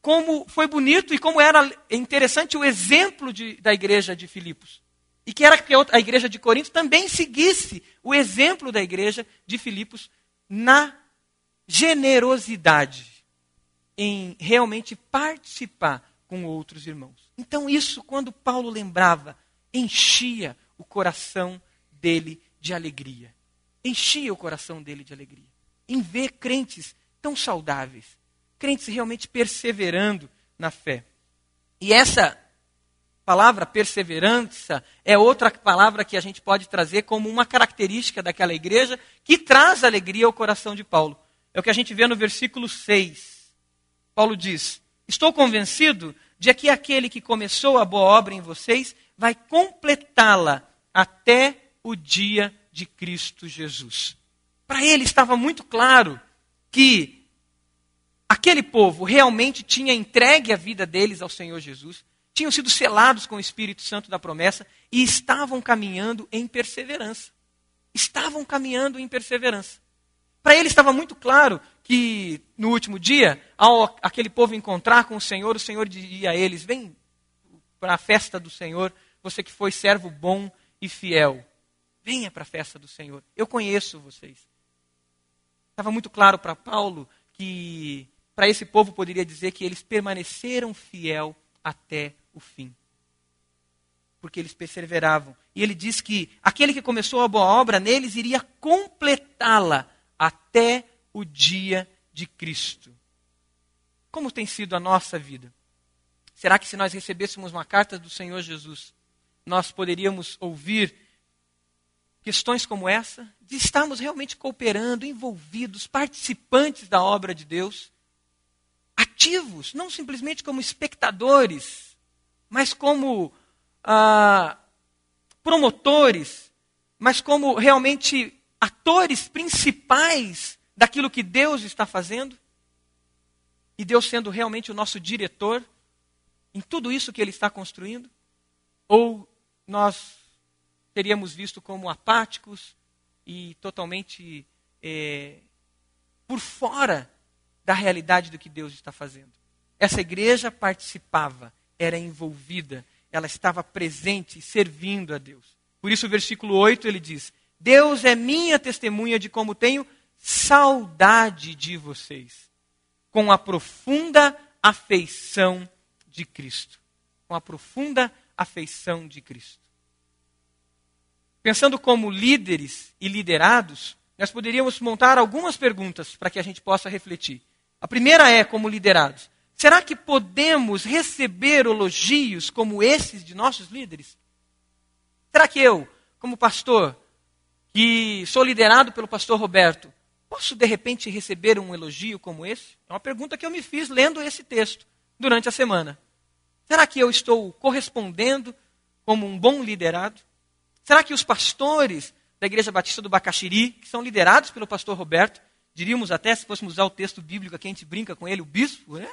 como foi bonito e como era interessante o exemplo de, da igreja de Filipos. E que era que a igreja de Corinto também seguisse o exemplo da igreja de Filipos na generosidade, em realmente participar com outros irmãos. Então, isso, quando Paulo lembrava, enchia o coração dele de alegria. Enchia o coração dele de alegria. Em ver crentes tão saudáveis, crentes realmente perseverando na fé. E essa palavra perseverança é outra palavra que a gente pode trazer como uma característica daquela igreja que traz alegria ao coração de Paulo. É o que a gente vê no versículo 6. Paulo diz: Estou convencido de que aquele que começou a boa obra em vocês vai completá-la até o dia de Cristo Jesus. Para ele estava muito claro que aquele povo realmente tinha entregue a vida deles ao Senhor Jesus, tinham sido selados com o Espírito Santo da promessa e estavam caminhando em perseverança. Estavam caminhando em perseverança. Para ele estava muito claro que no último dia, ao aquele povo encontrar com o Senhor, o Senhor diria a eles: Vem para a festa do Senhor, você que foi servo bom e fiel. Venha para a festa do Senhor. Eu conheço vocês. Estava muito claro para Paulo que para esse povo poderia dizer que eles permaneceram fiel até o fim. Porque eles perseveravam. E ele diz que aquele que começou a boa obra neles iria completá-la até o dia de Cristo. Como tem sido a nossa vida? Será que se nós recebêssemos uma carta do Senhor Jesus, nós poderíamos ouvir questões como essa? De estarmos realmente cooperando, envolvidos, participantes da obra de Deus? Ativos, não simplesmente como espectadores, mas como ah, promotores, mas como realmente atores principais daquilo que Deus está fazendo. E Deus sendo realmente o nosso diretor em tudo isso que Ele está construindo? Ou nós teríamos visto como apáticos e totalmente é, por fora da realidade do que Deus está fazendo. Essa igreja participava, era envolvida, ela estava presente, servindo a Deus. Por isso, o versículo 8 ele diz: Deus é minha testemunha de como tenho saudade de vocês, com a profunda afeição de Cristo. Com a profunda afeição de Cristo. Pensando como líderes e liderados, nós poderíamos montar algumas perguntas para que a gente possa refletir. A primeira é como liderados. Será que podemos receber elogios como esses de nossos líderes? Será que eu, como pastor, que sou liderado pelo pastor Roberto, posso de repente receber um elogio como esse? É uma pergunta que eu me fiz lendo esse texto durante a semana. Será que eu estou correspondendo como um bom liderado? Será que os pastores da Igreja Batista do Bacaxiri, que são liderados pelo pastor Roberto, diríamos até, se fôssemos usar o texto bíblico que a gente brinca com ele, o bispo, né?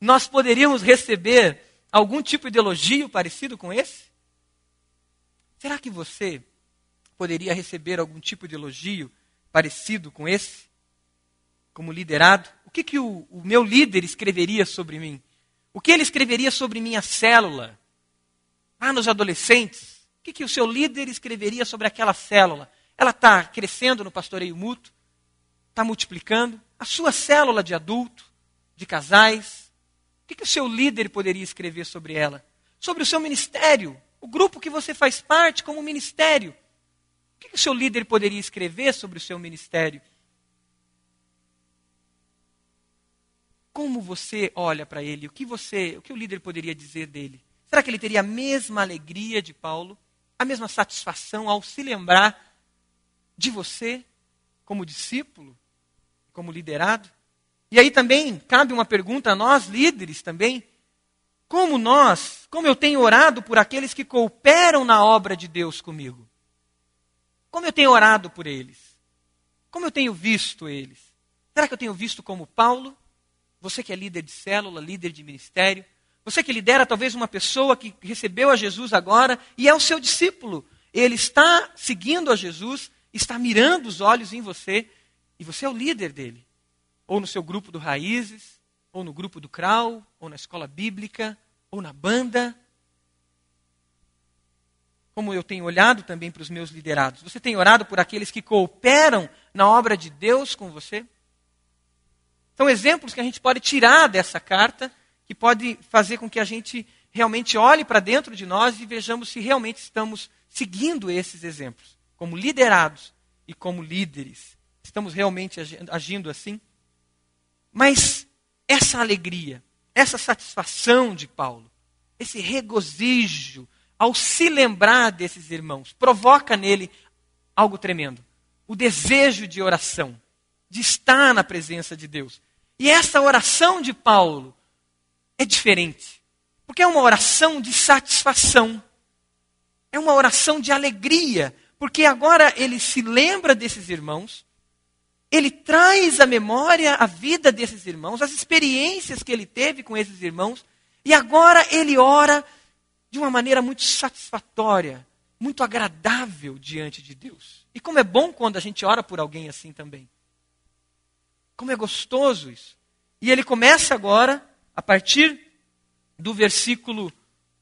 nós poderíamos receber algum tipo de elogio parecido com esse? Será que você poderia receber algum tipo de elogio parecido com esse? Como liderado? O que, que o, o meu líder escreveria sobre mim? O que ele escreveria sobre minha célula? Ah, nos adolescentes? O que, que o seu líder escreveria sobre aquela célula? Ela está crescendo no pastoreio mútuo? Está multiplicando, a sua célula de adulto, de casais. O que, que o seu líder poderia escrever sobre ela? Sobre o seu ministério, o grupo que você faz parte como ministério. O que, que o seu líder poderia escrever sobre o seu ministério? Como você olha para ele? O que você, o que o líder poderia dizer dele? Será que ele teria a mesma alegria de Paulo, a mesma satisfação ao se lembrar de você como discípulo? Como liderado. E aí também cabe uma pergunta a nós, líderes também. Como nós, como eu tenho orado por aqueles que cooperam na obra de Deus comigo? Como eu tenho orado por eles? Como eu tenho visto eles? Será que eu tenho visto como Paulo? Você que é líder de célula, líder de ministério, você que lidera talvez uma pessoa que recebeu a Jesus agora e é o seu discípulo. Ele está seguindo a Jesus, está mirando os olhos em você você é o líder dele. Ou no seu grupo do Raízes, ou no grupo do Crau, ou na escola bíblica, ou na banda. Como eu tenho olhado também para os meus liderados. Você tem orado por aqueles que cooperam na obra de Deus com você? São exemplos que a gente pode tirar dessa carta, que pode fazer com que a gente realmente olhe para dentro de nós e vejamos se realmente estamos seguindo esses exemplos, como liderados e como líderes. Estamos realmente agindo assim? Mas essa alegria, essa satisfação de Paulo, esse regozijo ao se lembrar desses irmãos, provoca nele algo tremendo: o desejo de oração, de estar na presença de Deus. E essa oração de Paulo é diferente, porque é uma oração de satisfação, é uma oração de alegria, porque agora ele se lembra desses irmãos, ele traz à memória a vida desses irmãos, as experiências que ele teve com esses irmãos, e agora ele ora de uma maneira muito satisfatória, muito agradável diante de Deus. E como é bom quando a gente ora por alguém assim também. Como é gostoso isso. E ele começa agora, a partir do versículo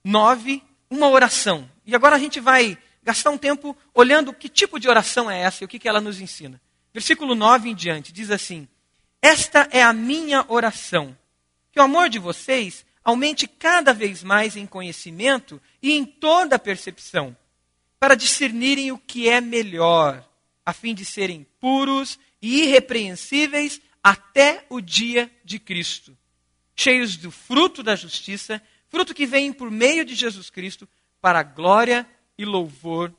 9, uma oração. E agora a gente vai gastar um tempo olhando que tipo de oração é essa e o que, que ela nos ensina. Versículo 9 em diante diz assim: Esta é a minha oração, que o amor de vocês aumente cada vez mais em conhecimento e em toda percepção, para discernirem o que é melhor, a fim de serem puros e irrepreensíveis até o dia de Cristo, cheios do fruto da justiça, fruto que vem por meio de Jesus Cristo, para a glória e louvor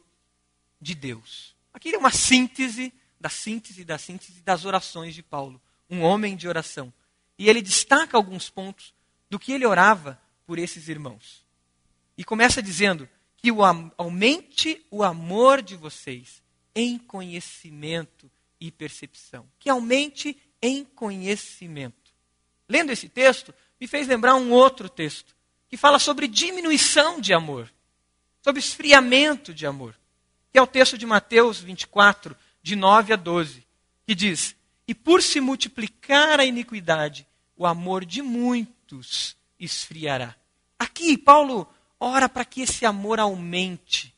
de Deus. Aqui é uma síntese da síntese da síntese das orações de Paulo, um homem de oração. E ele destaca alguns pontos do que ele orava por esses irmãos. E começa dizendo que o, aumente o amor de vocês em conhecimento e percepção. Que aumente em conhecimento. Lendo esse texto, me fez lembrar um outro texto, que fala sobre diminuição de amor, sobre esfriamento de amor, que é o texto de Mateus 24, de 9 a 12, que diz: E por se multiplicar a iniquidade, o amor de muitos esfriará. Aqui, Paulo ora para que esse amor aumente,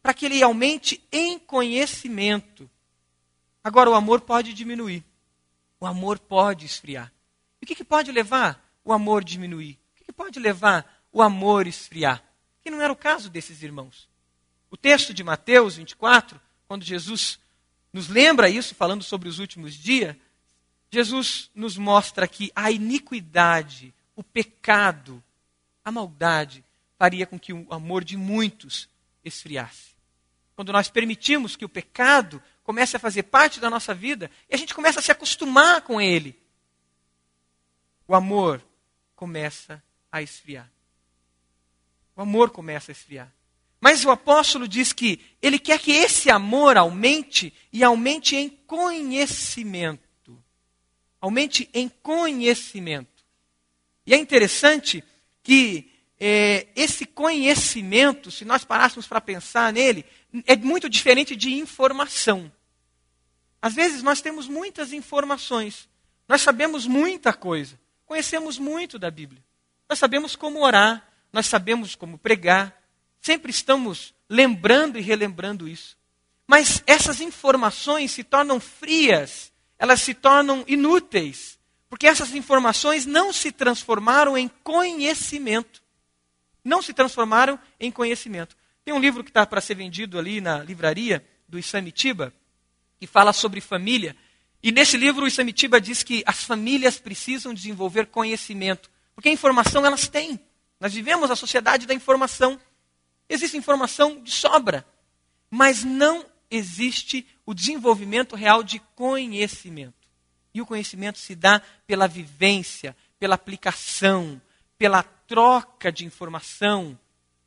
para que ele aumente em conhecimento. Agora, o amor pode diminuir o amor pode esfriar. E o que, que pode levar o amor diminuir? O que, que pode levar o amor esfriar? Que não era o caso desses irmãos. O texto de Mateus 24, quando Jesus nos lembra isso, falando sobre os últimos dias, Jesus nos mostra que a iniquidade, o pecado, a maldade faria com que o amor de muitos esfriasse. Quando nós permitimos que o pecado comece a fazer parte da nossa vida e a gente começa a se acostumar com ele, o amor começa a esfriar. O amor começa a esfriar. Mas o apóstolo diz que ele quer que esse amor aumente e aumente em conhecimento. Aumente em conhecimento. E é interessante que é, esse conhecimento, se nós parássemos para pensar nele, é muito diferente de informação. Às vezes nós temos muitas informações, nós sabemos muita coisa, conhecemos muito da Bíblia, nós sabemos como orar, nós sabemos como pregar, sempre estamos lembrando e relembrando isso. Mas essas informações se tornam frias, elas se tornam inúteis, porque essas informações não se transformaram em conhecimento. Não se transformaram em conhecimento. Tem um livro que está para ser vendido ali na livraria do Isamitiba, que fala sobre família. E nesse livro o Isamitiba diz que as famílias precisam desenvolver conhecimento, porque a informação elas têm. Nós vivemos a sociedade da informação. Existe informação de sobra, mas não existe o desenvolvimento real de conhecimento. E o conhecimento se dá pela vivência, pela aplicação, pela troca de informação,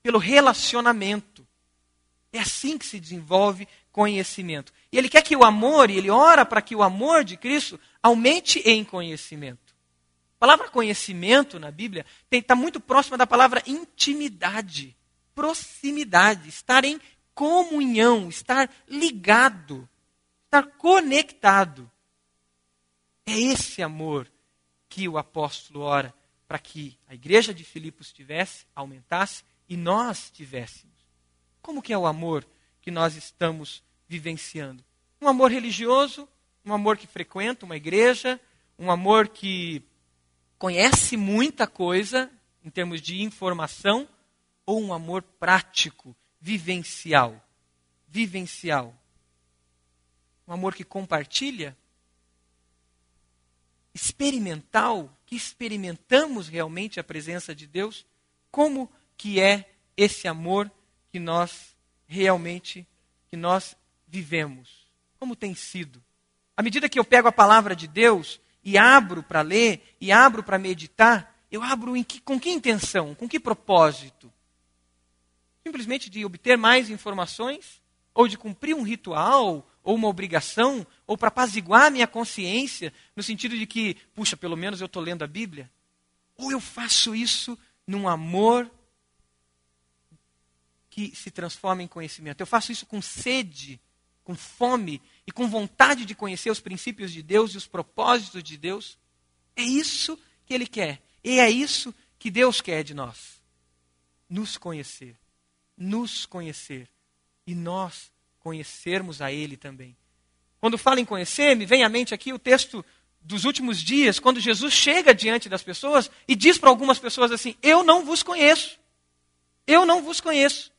pelo relacionamento. É assim que se desenvolve conhecimento. E ele quer que o amor, e ele ora para que o amor de Cristo aumente em conhecimento. A palavra conhecimento na Bíblia está muito próxima da palavra intimidade, proximidade, estar em comunhão, estar ligado, estar conectado. É esse amor que o apóstolo ora para que a igreja de Filipos tivesse, aumentasse e nós tivéssemos. Como que é o amor que nós estamos vivenciando? Um amor religioso, um amor que frequenta uma igreja, um amor que conhece muita coisa em termos de informação, ou um amor prático, vivencial. Vivencial. Um amor que compartilha, experimental, que experimentamos realmente a presença de Deus, como que é esse amor que nós realmente que nós vivemos? Como tem sido? À medida que eu pego a palavra de Deus e abro para ler e abro para meditar, eu abro que, com que intenção, com que propósito? Simplesmente de obter mais informações? Ou de cumprir um ritual? Ou uma obrigação? Ou para apaziguar minha consciência, no sentido de que, puxa, pelo menos eu estou lendo a Bíblia? Ou eu faço isso num amor que se transforma em conhecimento? Eu faço isso com sede, com fome e com vontade de conhecer os princípios de Deus e os propósitos de Deus, é isso que Ele quer. E é isso que Deus quer de nós. Nos conhecer. Nos conhecer. E nós conhecermos a Ele também. Quando falo em conhecer, me vem à mente aqui o texto dos últimos dias, quando Jesus chega diante das pessoas e diz para algumas pessoas assim: Eu não vos conheço. Eu não vos conheço.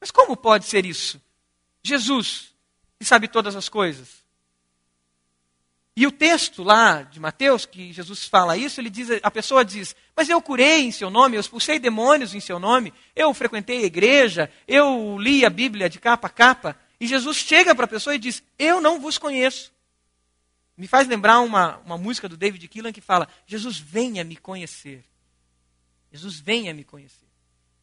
Mas como pode ser isso? Jesus, que sabe todas as coisas. E o texto lá de Mateus, que Jesus fala isso, ele diz, a pessoa diz: Mas eu curei em seu nome, eu expulsei demônios em seu nome, eu frequentei a igreja, eu li a Bíblia de capa a capa. E Jesus chega para a pessoa e diz: Eu não vos conheço. Me faz lembrar uma, uma música do David Keelan que fala: Jesus, venha me conhecer. Jesus, venha me conhecer.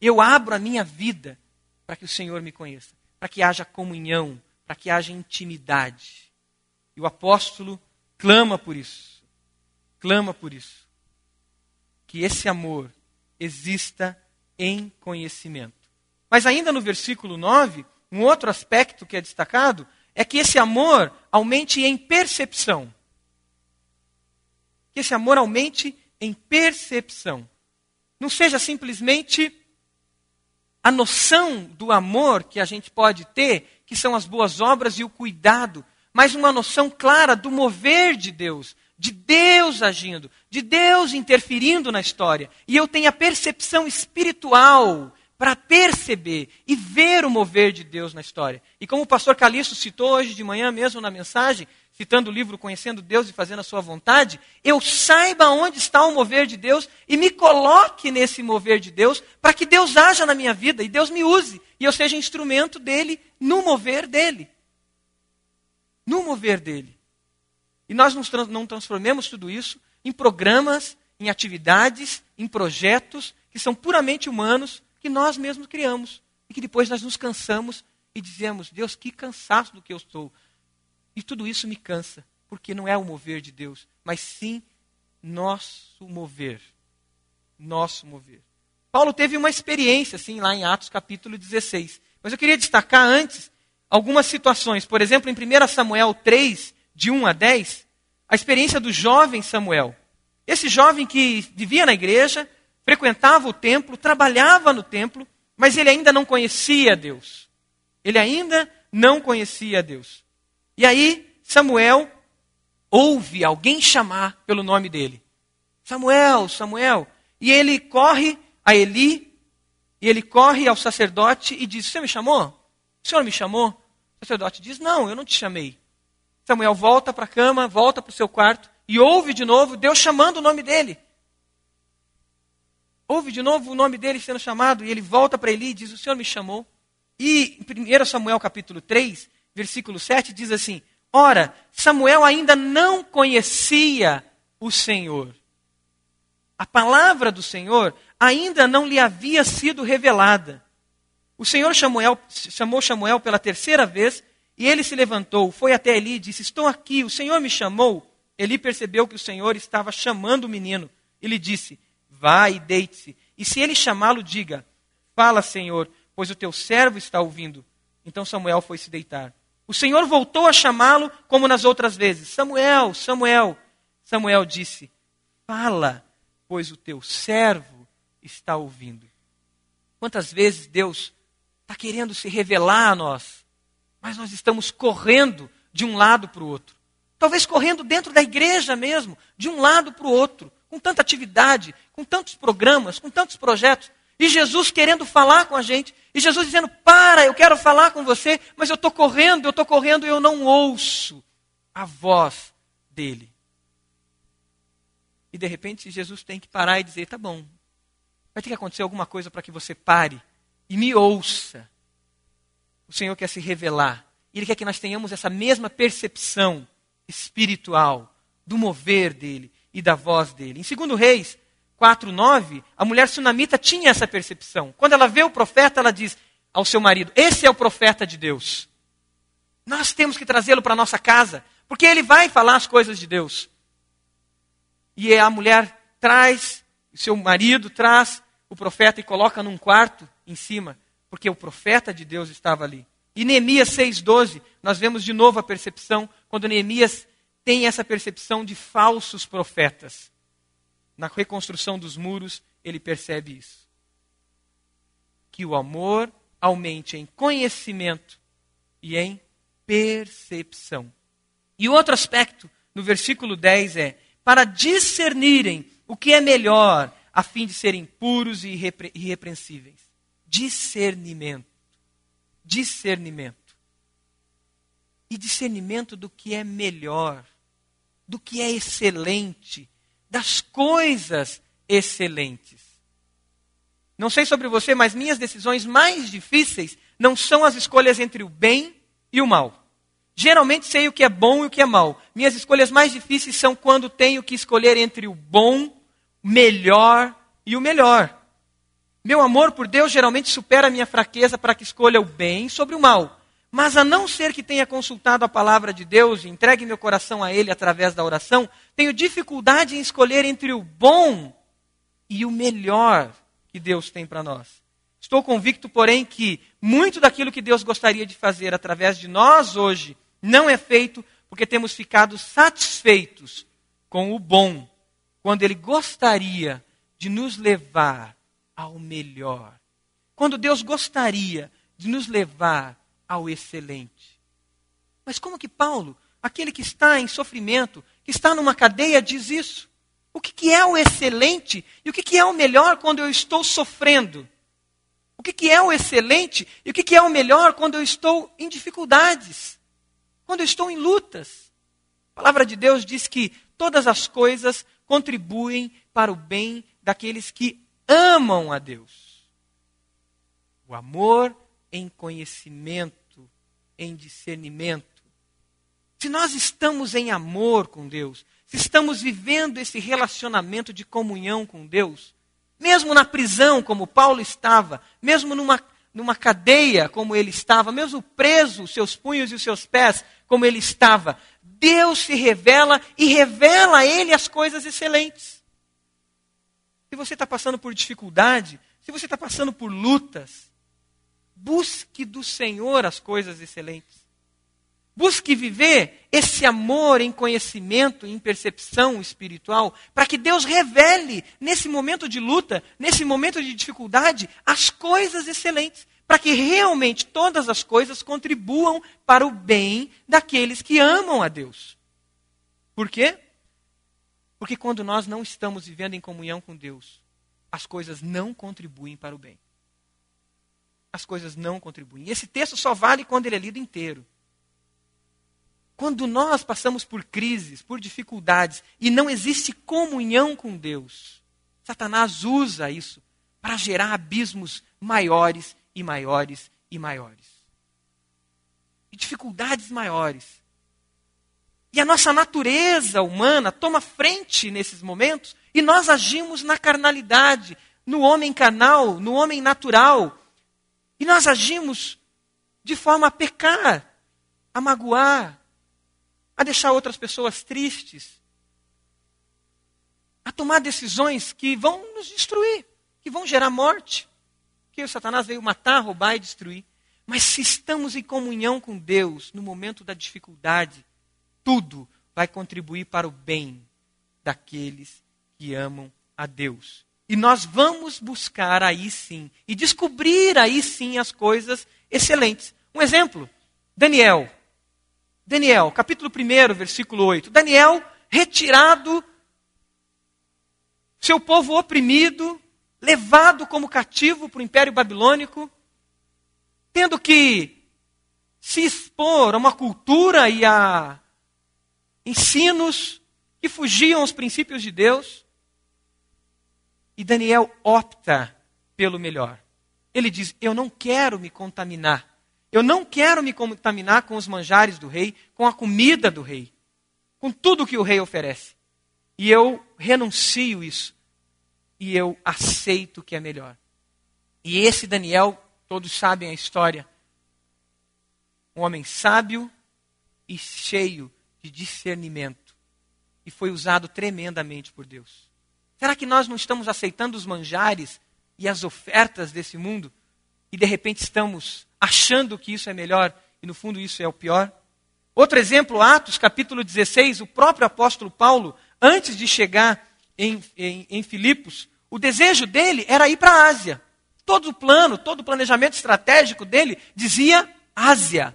Eu abro a minha vida para que o Senhor me conheça, para que haja comunhão, para que haja intimidade. E o apóstolo clama por isso. Clama por isso. Que esse amor exista em conhecimento. Mas ainda no versículo 9, um outro aspecto que é destacado é que esse amor aumente em percepção. Que esse amor aumente em percepção. Não seja simplesmente a noção do amor que a gente pode ter que são as boas obras e o cuidado, mas uma noção clara do mover de Deus, de Deus agindo, de Deus interferindo na história. E eu tenho a percepção espiritual para perceber e ver o mover de Deus na história. E como o pastor Calixto citou hoje de manhã mesmo na mensagem, citando o livro Conhecendo Deus e Fazendo a Sua Vontade, eu saiba onde está o mover de Deus e me coloque nesse mover de Deus para que Deus haja na minha vida e Deus me use e eu seja instrumento dele no mover dele. No mover dele. E nós não transformemos tudo isso em programas, em atividades, em projetos que são puramente humanos, que nós mesmos criamos. E que depois nós nos cansamos e dizemos: Deus, que cansaço do que eu estou. E tudo isso me cansa, porque não é o mover de Deus, mas sim nosso mover. Nosso mover. Paulo teve uma experiência, assim, lá em Atos capítulo 16. Mas eu queria destacar antes algumas situações. Por exemplo, em 1 Samuel 3, de 1 a 10, a experiência do jovem Samuel. Esse jovem que vivia na igreja, frequentava o templo, trabalhava no templo, mas ele ainda não conhecia Deus. Ele ainda não conhecia Deus. E aí, Samuel ouve alguém chamar pelo nome dele. Samuel, Samuel. E ele corre a Eli, e ele corre ao sacerdote e diz: Você me chamou? O senhor me chamou? O sacerdote diz: Não, eu não te chamei. Samuel volta para a cama, volta para o seu quarto e ouve de novo Deus chamando o nome dele. Ouve de novo o nome dele sendo chamado e ele volta para Eli e diz: O senhor me chamou? E em 1 Samuel capítulo 3, versículo 7 diz assim: Ora, Samuel ainda não conhecia o Senhor. A palavra do Senhor ainda não lhe havia sido revelada. O Senhor chamou Samuel pela terceira vez E ele se levantou, foi até Eli e disse: Estou aqui, o Senhor me chamou. Eli percebeu que o Senhor estava chamando o menino. Ele disse: Vá e deite-se. E se ele chamá-lo, diga: Fala, Senhor, pois o teu servo está ouvindo. Então Samuel foi se deitar. O Senhor voltou a chamá-lo como nas outras vezes: Samuel, Samuel. Samuel disse: Fala, pois o teu servo está ouvindo. Quantas vezes Deus está querendo se revelar a nós, mas nós estamos correndo de um lado para o outro. Talvez correndo dentro da igreja mesmo, de um lado para o outro, com tanta atividade, com tantos programas, com tantos projetos. E Jesus querendo falar com a gente. E Jesus dizendo: Para, eu quero falar com você, mas eu estou correndo, eu estou correndo e eu não ouço a voz dele. E de repente Jesus tem que parar e dizer: Tá bom, vai ter que acontecer alguma coisa para que você pare e me ouça. O Senhor quer se revelar. Ele quer que nós tenhamos essa mesma percepção espiritual do mover dele e da voz dele. Em 2 Reis 4:9, a mulher sunamita tinha essa percepção. Quando ela vê o profeta, ela diz ao seu marido: "Esse é o profeta de Deus. Nós temos que trazê-lo para nossa casa, porque ele vai falar as coisas de Deus." E a mulher traz, o seu marido traz o profeta e coloca num quarto em cima, porque o profeta de Deus estava ali. E Neemias 6,12, nós vemos de novo a percepção, quando Neemias tem essa percepção de falsos profetas. Na reconstrução dos muros, ele percebe isso. Que o amor aumente em conhecimento e em percepção. E outro aspecto, no versículo 10, é: para discernirem o que é melhor, a fim de serem puros e irrepre irrepreensíveis. Discernimento. Discernimento. E discernimento do que é melhor, do que é excelente, das coisas excelentes. Não sei sobre você, mas minhas decisões mais difíceis não são as escolhas entre o bem e o mal. Geralmente sei o que é bom e o que é mal. Minhas escolhas mais difíceis são quando tenho que escolher entre o bom, melhor e o melhor. Meu amor por Deus geralmente supera a minha fraqueza para que escolha o bem sobre o mal. Mas a não ser que tenha consultado a palavra de Deus e entregue meu coração a Ele através da oração, tenho dificuldade em escolher entre o bom e o melhor que Deus tem para nós. Estou convicto, porém, que muito daquilo que Deus gostaria de fazer através de nós hoje não é feito porque temos ficado satisfeitos com o bom, quando Ele gostaria de nos levar ao melhor. Quando Deus gostaria de nos levar ao excelente. Mas como que Paulo, aquele que está em sofrimento, que está numa cadeia, diz isso? O que, que é o excelente e o que, que é o melhor quando eu estou sofrendo? O que, que é o excelente e o que, que é o melhor quando eu estou em dificuldades? Quando eu estou em lutas? A palavra de Deus diz que todas as coisas contribuem para o bem daqueles que amam a Deus. O amor em conhecimento, em discernimento. Se nós estamos em amor com Deus, se estamos vivendo esse relacionamento de comunhão com Deus, mesmo na prisão, como Paulo estava, mesmo numa, numa cadeia, como ele estava, mesmo preso, seus punhos e os seus pés, como ele estava, Deus se revela e revela a ele as coisas excelentes. Se você está passando por dificuldade, se você está passando por lutas, Busque do Senhor as coisas excelentes. Busque viver esse amor em conhecimento, em percepção espiritual, para que Deus revele, nesse momento de luta, nesse momento de dificuldade, as coisas excelentes, para que realmente todas as coisas contribuam para o bem daqueles que amam a Deus. Por quê? Porque quando nós não estamos vivendo em comunhão com Deus, as coisas não contribuem para o bem as coisas não contribuem. E esse texto só vale quando ele é lido inteiro. Quando nós passamos por crises, por dificuldades, e não existe comunhão com Deus, Satanás usa isso para gerar abismos maiores e maiores e maiores. E dificuldades maiores. E a nossa natureza humana toma frente nesses momentos e nós agimos na carnalidade, no homem carnal, no homem natural, e nós agimos de forma a pecar. a magoar, a deixar outras pessoas tristes, a tomar decisões que vão nos destruir, que vão gerar morte. Que o Satanás veio matar, roubar e destruir. Mas se estamos em comunhão com Deus no momento da dificuldade, tudo vai contribuir para o bem daqueles que amam a Deus. E nós vamos buscar aí sim, e descobrir aí sim as coisas excelentes. Um exemplo, Daniel. Daniel, capítulo 1, versículo 8. Daniel, retirado, seu povo oprimido, levado como cativo para o Império Babilônico, tendo que se expor a uma cultura e a ensinos que fugiam aos princípios de Deus. E Daniel opta pelo melhor. Ele diz: Eu não quero me contaminar. Eu não quero me contaminar com os manjares do rei, com a comida do rei, com tudo que o rei oferece. E eu renuncio isso. E eu aceito o que é melhor. E esse Daniel, todos sabem a história. Um homem sábio e cheio de discernimento. E foi usado tremendamente por Deus. Será que nós não estamos aceitando os manjares e as ofertas desse mundo e de repente estamos achando que isso é melhor e no fundo isso é o pior? Outro exemplo, Atos capítulo 16, o próprio apóstolo Paulo, antes de chegar em, em, em Filipos, o desejo dele era ir para a Ásia. Todo o plano, todo o planejamento estratégico dele dizia Ásia.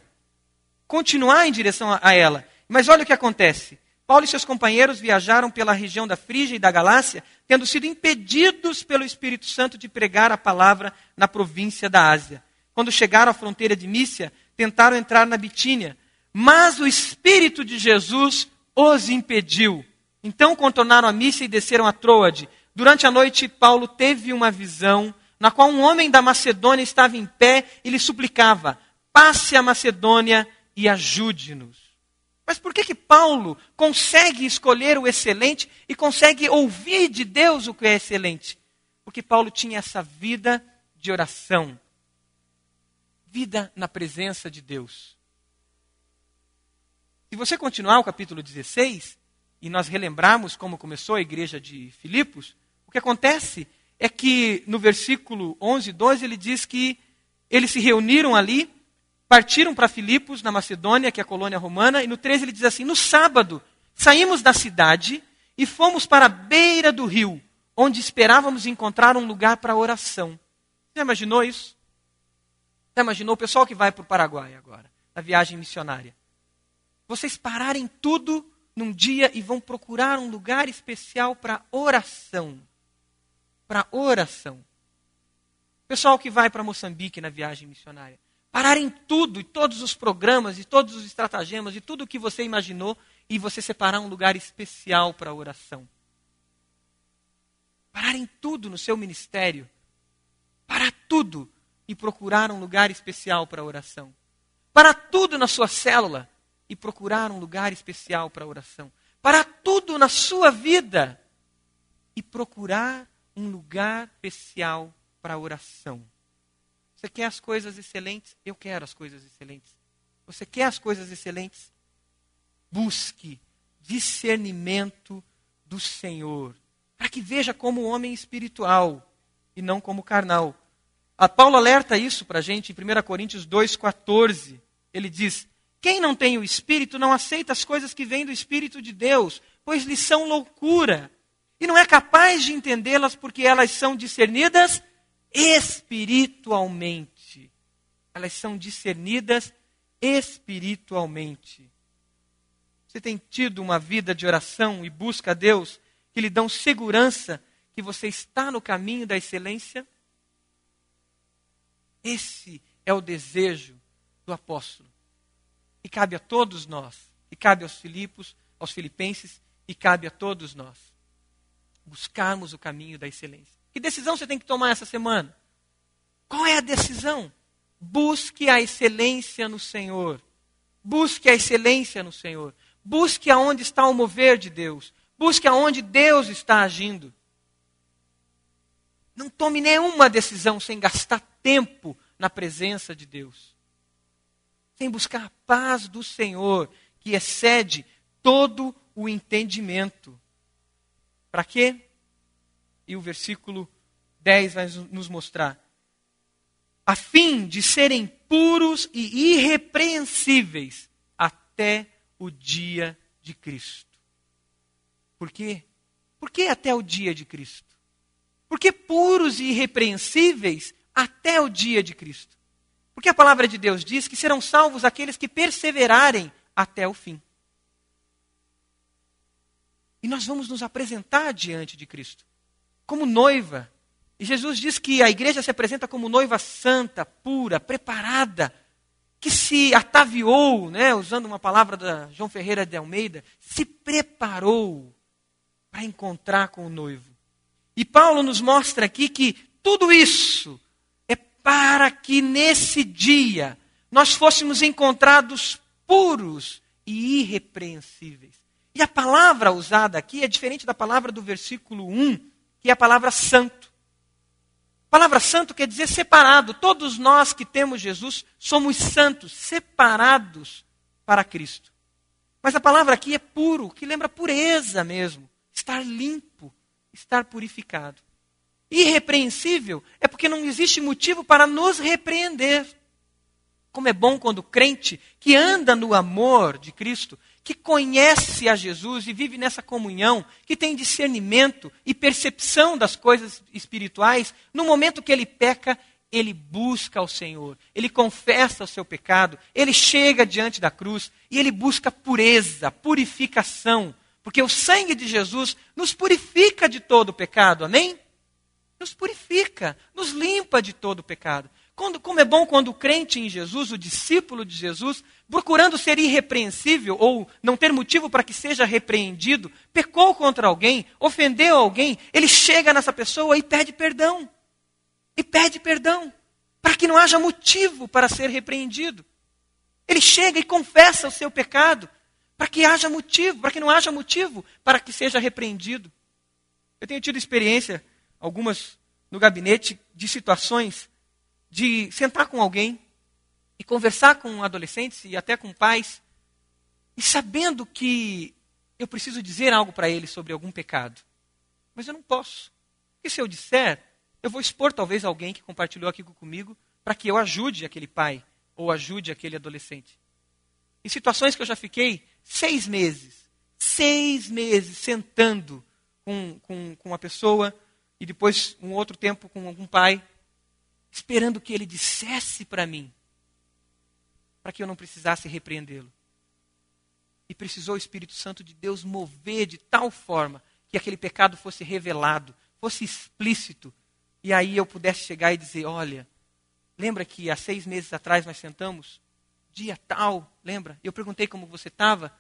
Continuar em direção a, a ela. Mas olha o que acontece. Paulo e seus companheiros viajaram pela região da Frígia e da Galácia, tendo sido impedidos pelo Espírito Santo de pregar a palavra na província da Ásia. Quando chegaram à fronteira de Mícia, tentaram entrar na Bitínia, mas o Espírito de Jesus os impediu. Então contornaram a Mícia e desceram a Troade. Durante a noite, Paulo teve uma visão na qual um homem da Macedônia estava em pé e lhe suplicava: passe a Macedônia e ajude-nos. Mas por que que Paulo consegue escolher o excelente e consegue ouvir de Deus o que é excelente? Porque Paulo tinha essa vida de oração, vida na presença de Deus. Se você continuar o capítulo 16 e nós relembrarmos como começou a igreja de Filipos, o que acontece é que no versículo 11 e 12 ele diz que eles se reuniram ali partiram para Filipos, na Macedônia, que é a colônia romana, e no 13 ele diz assim: No sábado, saímos da cidade e fomos para a beira do rio, onde esperávamos encontrar um lugar para oração. Você imaginou isso? Você imaginou o pessoal que vai para o Paraguai agora, na viagem missionária? Vocês pararem tudo num dia e vão procurar um lugar especial para oração. Para oração. Pessoal que vai para Moçambique na viagem missionária pararem tudo, e todos os programas, e todos os estratagemas, e tudo o que você imaginou, e você separar um lugar especial para oração. Pararem tudo no seu ministério. Parar tudo e procurar um lugar especial para a oração. Parar tudo na sua célula e procurar um lugar especial para a oração. Parar tudo na sua vida e procurar um lugar especial para a oração. Você quer as coisas excelentes? Eu quero as coisas excelentes. Você quer as coisas excelentes? Busque discernimento do Senhor, para que veja como homem espiritual e não como carnal. A Paulo alerta isso para a gente em 1 Coríntios 2,14. Ele diz: Quem não tem o Espírito não aceita as coisas que vêm do Espírito de Deus, pois lhes são loucura, e não é capaz de entendê-las porque elas são discernidas espiritualmente. Elas são discernidas espiritualmente. Você tem tido uma vida de oração e busca a Deus que lhe dão segurança que você está no caminho da excelência? Esse é o desejo do apóstolo. E cabe a todos nós, e cabe aos Filipos, aos filipenses, e cabe a todos nós buscarmos o caminho da excelência. Que decisão você tem que tomar essa semana? Qual é a decisão? Busque a excelência no Senhor. Busque a excelência no Senhor. Busque aonde está o mover de Deus. Busque aonde Deus está agindo. Tome nenhuma decisão sem gastar tempo na presença de Deus. sem buscar a paz do Senhor, que excede todo o entendimento. Para quê? E o versículo 10 vai nos mostrar. A fim de serem puros e irrepreensíveis até o dia de Cristo. Por quê? Por que até o dia de Cristo? Porque puros e irrepreensíveis até o dia de Cristo. Porque a palavra de Deus diz que serão salvos aqueles que perseverarem até o fim. E nós vamos nos apresentar diante de Cristo como noiva. E Jesus diz que a igreja se apresenta como noiva santa, pura, preparada, que se ataviou, né, usando uma palavra da João Ferreira de Almeida, se preparou para encontrar com o noivo. E Paulo nos mostra aqui que tudo isso é para que nesse dia nós fôssemos encontrados puros e irrepreensíveis. E a palavra usada aqui é diferente da palavra do versículo 1, que é a palavra santo. A palavra santo quer dizer separado. Todos nós que temos Jesus somos santos, separados para Cristo. Mas a palavra aqui é puro, que lembra pureza mesmo, estar limpo, estar purificado. Irrepreensível é porque não existe motivo para nos repreender. Como é bom quando o crente que anda no amor de Cristo, que conhece a Jesus e vive nessa comunhão, que tem discernimento e percepção das coisas espirituais, no momento que ele peca, ele busca ao Senhor, ele confessa o seu pecado, ele chega diante da cruz e ele busca pureza, purificação, porque o sangue de Jesus nos purifica de todo o pecado, amém? Nos purifica, nos limpa de todo o pecado. Quando, como é bom quando o crente em Jesus, o discípulo de Jesus, procurando ser irrepreensível ou não ter motivo para que seja repreendido, pecou contra alguém, ofendeu alguém, ele chega nessa pessoa e pede perdão. E pede perdão, para que não haja motivo para ser repreendido. Ele chega e confessa o seu pecado, para que haja motivo, para que não haja motivo para que seja repreendido. Eu tenho tido experiência, algumas no gabinete, de situações de sentar com alguém e conversar com adolescentes e até com pais, e sabendo que eu preciso dizer algo para eles sobre algum pecado, mas eu não posso. Porque se eu disser, eu vou expor talvez alguém que compartilhou aqui comigo para que eu ajude aquele pai ou ajude aquele adolescente. Em situações que eu já fiquei seis meses, seis meses sentando com, com, com uma pessoa e depois um outro tempo com algum pai, esperando que ele dissesse para mim, para que eu não precisasse repreendê-lo. E precisou o Espírito Santo de Deus mover de tal forma que aquele pecado fosse revelado, fosse explícito, e aí eu pudesse chegar e dizer: Olha, lembra que há seis meses atrás nós sentamos dia tal, lembra? Eu perguntei como você estava,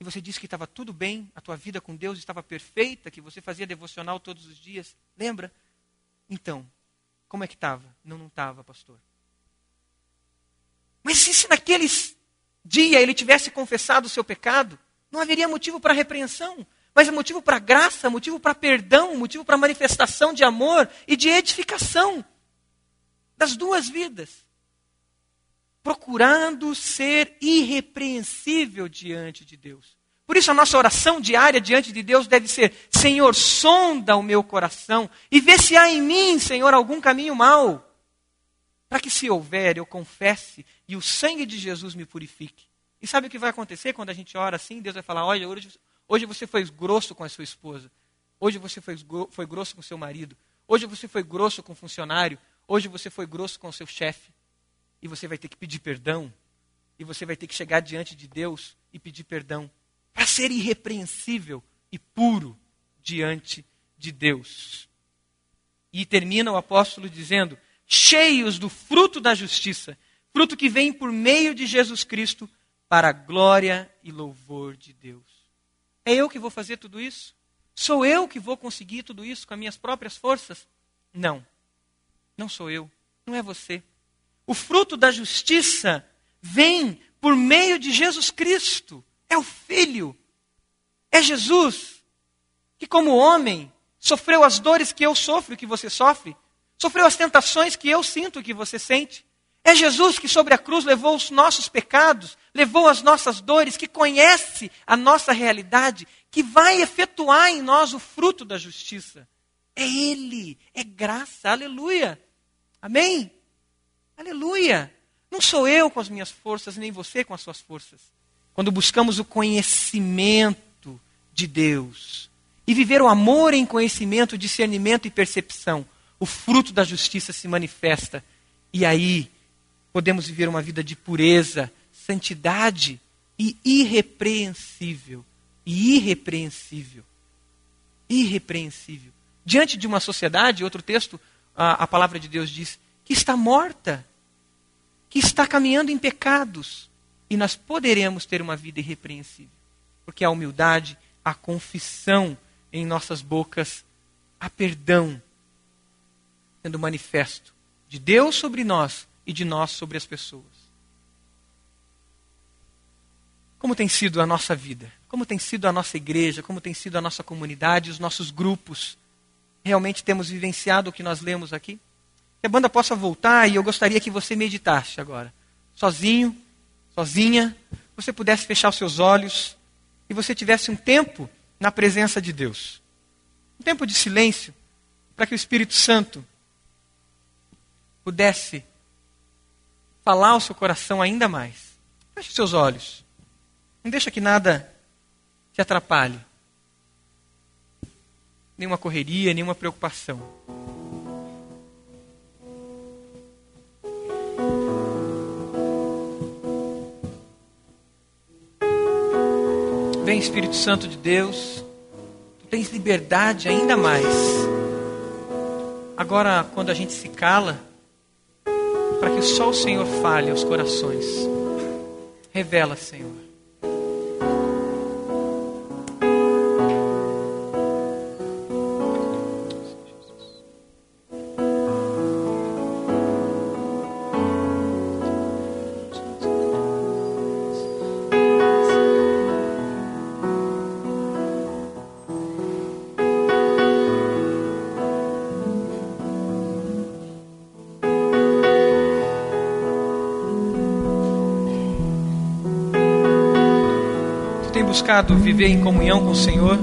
e você disse que estava tudo bem, a tua vida com Deus estava perfeita, que você fazia devocional todos os dias, lembra? Então, como é que estava? Não, não estava, pastor. Mas se naquele dia ele tivesse confessado o seu pecado, não haveria motivo para repreensão, mas motivo para graça, motivo para perdão, motivo para manifestação de amor e de edificação das duas vidas procurando ser irrepreensível diante de Deus. Por isso, a nossa oração diária diante de Deus deve ser: Senhor, sonda o meu coração e vê se há em mim, Senhor, algum caminho mau. Para que, se houver, eu confesse e o sangue de Jesus me purifique. E sabe o que vai acontecer quando a gente ora assim? Deus vai falar: Olha, hoje, hoje você foi grosso com a sua esposa. Hoje você foi, foi grosso com o seu marido. Hoje você foi grosso com o funcionário. Hoje você foi grosso com o seu chefe e você vai ter que pedir perdão, e você vai ter que chegar diante de Deus e pedir perdão, para ser irrepreensível e puro diante de Deus. E termina o apóstolo dizendo: cheios do fruto da justiça, fruto que vem por meio de Jesus Cristo, para a glória e louvor de Deus. É eu que vou fazer tudo isso? Sou eu que vou conseguir tudo isso com as minhas próprias forças? Não. Não sou eu. Não é você. O fruto da justiça vem por meio de Jesus Cristo. É o Filho. É Jesus que, como homem, sofreu as dores que eu sofro e que você sofre, sofreu as tentações que eu sinto e que você sente, É Jesus que sobre a cruz levou os nossos pecados, levou as nossas dores, que conhece a nossa realidade, que vai efetuar em nós o fruto da justiça. É Ele, é graça, aleluia. Amém? Aleluia. Não sou eu com as minhas forças, nem você com as suas forças. Quando buscamos o conhecimento de Deus e viver o amor em conhecimento, discernimento e percepção, o fruto da justiça se manifesta. E aí podemos viver uma vida de pureza, santidade e irrepreensível. E irrepreensível. Irrepreensível. Diante de uma sociedade, outro texto, a, a palavra de Deus diz, que está morta, que está caminhando em pecados. E nós poderemos ter uma vida irrepreensível. Porque a humildade, a confissão em nossas bocas, a perdão sendo manifesto de Deus sobre nós e de nós sobre as pessoas. Como tem sido a nossa vida? Como tem sido a nossa igreja? Como tem sido a nossa comunidade, os nossos grupos? Realmente temos vivenciado o que nós lemos aqui? Que a banda possa voltar e eu gostaria que você meditasse agora, sozinho, sozinha, você pudesse fechar os seus olhos e você tivesse um tempo na presença de Deus. Um tempo de silêncio para que o Espírito Santo pudesse falar ao seu coração ainda mais. Feche seus olhos. Não deixa que nada te atrapalhe. Nenhuma correria, nenhuma preocupação. Vem Espírito Santo de Deus, tu tens liberdade ainda mais. Agora, quando a gente se cala, para que só o Senhor fale aos corações. Revela, Senhor. Buscado viver em comunhão com o Senhor,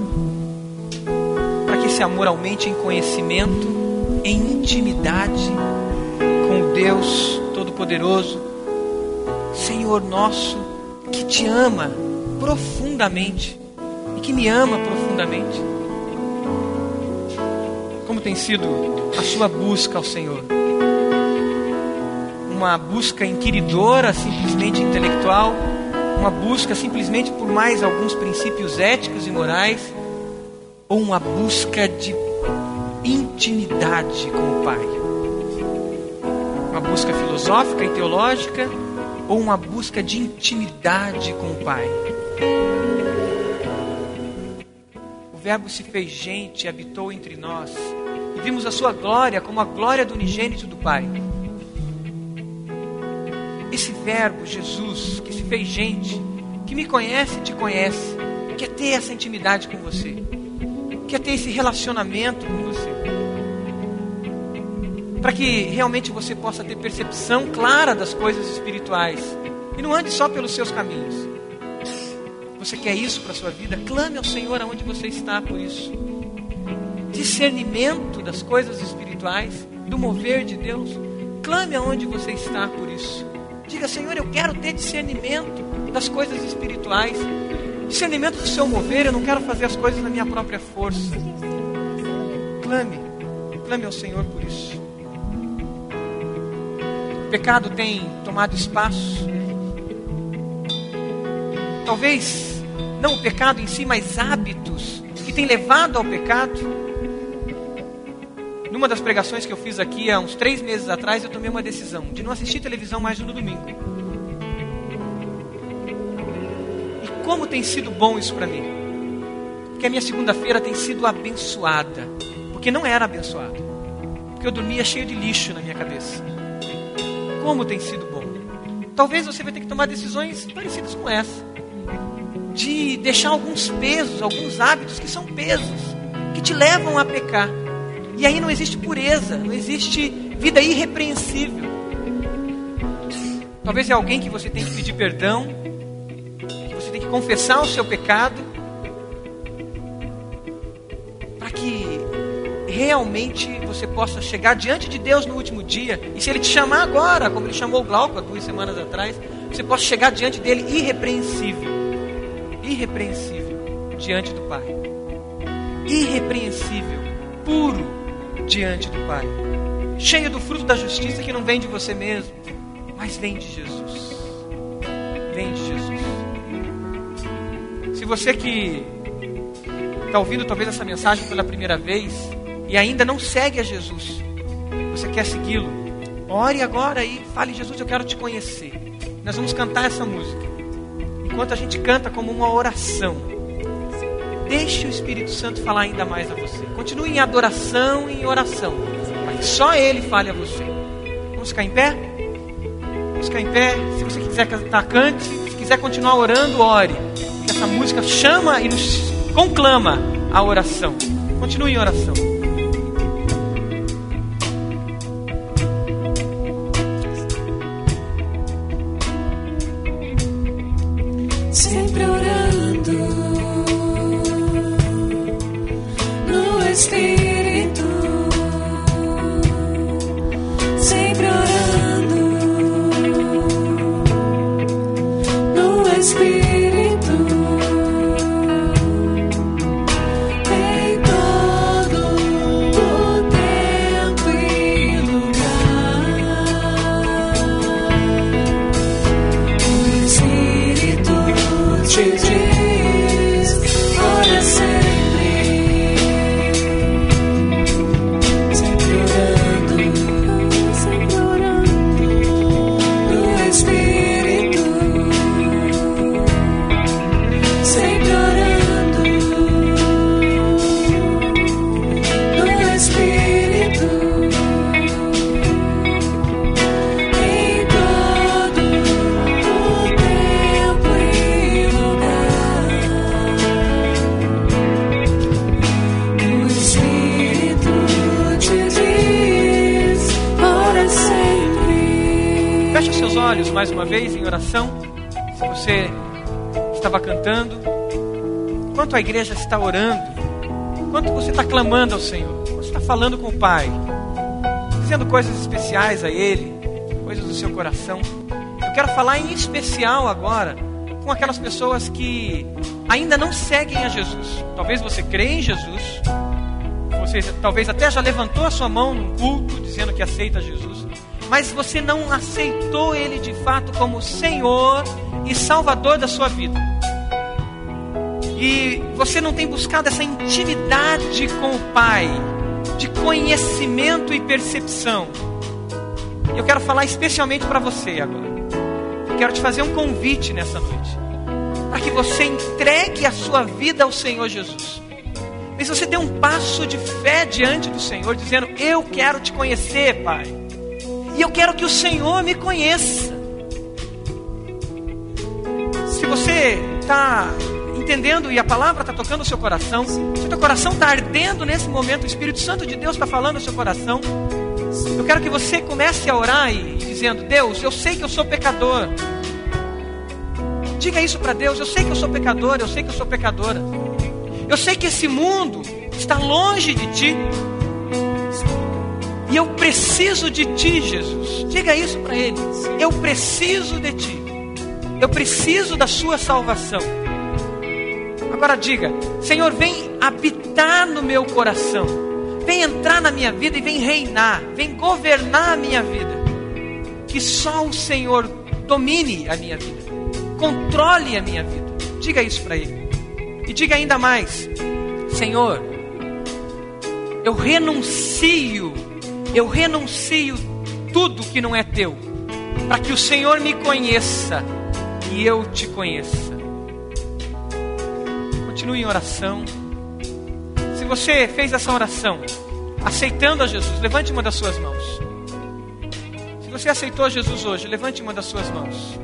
para que esse amor aumente em conhecimento, em intimidade com Deus Todo-Poderoso, Senhor nosso, que te ama profundamente e que me ama profundamente. Como tem sido a sua busca ao Senhor? Uma busca inquiridora, simplesmente intelectual? Uma busca simplesmente por mais alguns princípios éticos e morais? Ou uma busca de intimidade com o Pai? Uma busca filosófica e teológica? Ou uma busca de intimidade com o Pai? O Verbo se fez gente habitou entre nós. E vimos a sua glória como a glória do unigênito do Pai. Verbo, Jesus, que se fez gente, que me conhece e te conhece, quer ter essa intimidade com você, quer ter esse relacionamento com você. Para que realmente você possa ter percepção clara das coisas espirituais e não ande só pelos seus caminhos. Você quer isso para a sua vida? Clame ao Senhor aonde você está por isso. Discernimento das coisas espirituais, do mover de Deus. Clame aonde você está por isso. Diga, Senhor, eu quero ter discernimento das coisas espirituais. Discernimento do seu mover, eu não quero fazer as coisas na minha própria força. Clame, clame ao Senhor por isso. O pecado tem tomado espaço. Talvez não o pecado em si, mas hábitos que têm levado ao pecado. Numa das pregações que eu fiz aqui há uns três meses atrás, eu tomei uma decisão de não assistir televisão mais no domingo. E como tem sido bom isso para mim? Porque a minha segunda-feira tem sido abençoada. Porque não era abençoada. Porque eu dormia cheio de lixo na minha cabeça. Como tem sido bom. Talvez você vai ter que tomar decisões parecidas com essa. De deixar alguns pesos, alguns hábitos que são pesos, que te levam a pecar. E aí não existe pureza, não existe vida irrepreensível. Talvez é alguém que você tem que pedir perdão, que você tem que confessar o seu pecado, para que realmente você possa chegar diante de Deus no último dia. E se Ele te chamar agora, como Ele chamou o Glauco há duas semanas atrás, você possa chegar diante dele irrepreensível. Irrepreensível diante do Pai. Irrepreensível, puro diante do Pai. Cheio do fruto da justiça que não vem de você mesmo, mas vem de Jesus. Vem de Jesus. Se você que está ouvindo talvez essa mensagem pela primeira vez e ainda não segue a Jesus, você quer segui-lo, ore agora e fale: Jesus, eu quero te conhecer. Nós vamos cantar essa música. Enquanto a gente canta como uma oração, deixe o Espírito Santo falar ainda mais a você. Continue em adoração e em oração, que só Ele fale a você. Vamos ficar em pé? Vamos ficar em pé. Se você quiser cantar, cante. Se quiser continuar orando, ore. Porque essa música chama e nos conclama a oração. Continue em oração. A igreja está orando, enquanto você está clamando ao Senhor, você está falando com o Pai, dizendo coisas especiais a Ele, coisas do seu coração. Eu quero falar em especial agora com aquelas pessoas que ainda não seguem a Jesus. Talvez você crê em Jesus, você talvez até já levantou a sua mão num culto dizendo que aceita Jesus, mas você não aceitou Ele de fato como Senhor e Salvador da sua vida. E você não tem buscado essa intimidade com o Pai, de conhecimento e percepção. Eu quero falar especialmente para você agora. Eu quero te fazer um convite nessa noite, para que você entregue a sua vida ao Senhor Jesus. Mas você dê um passo de fé diante do Senhor, dizendo: Eu quero te conhecer, Pai. E eu quero que o Senhor me conheça. Entendendo e a palavra está tocando o seu coração, se o teu coração está ardendo nesse momento, o Espírito Santo de Deus está falando no seu coração, eu quero que você comece a orar e, e dizendo: Deus, eu sei que eu sou pecador. Diga isso para Deus: Eu sei que eu sou pecador, eu sei que eu sou pecadora. Eu sei que esse mundo está longe de ti. E eu preciso de ti, Jesus. Diga isso para ele. Eu preciso de ti. Eu preciso da sua salvação. Agora diga: Senhor, vem habitar no meu coração. Vem entrar na minha vida e vem reinar. Vem governar a minha vida. Que só o Senhor domine a minha vida. Controle a minha vida. Diga isso para ele. E diga ainda mais: Senhor, eu renuncio, eu renuncio tudo que não é teu, para que o Senhor me conheça e eu te conheça. Continue em oração. Se você fez essa oração, aceitando a Jesus, levante uma das suas mãos. Se você aceitou Jesus hoje, levante uma das suas mãos.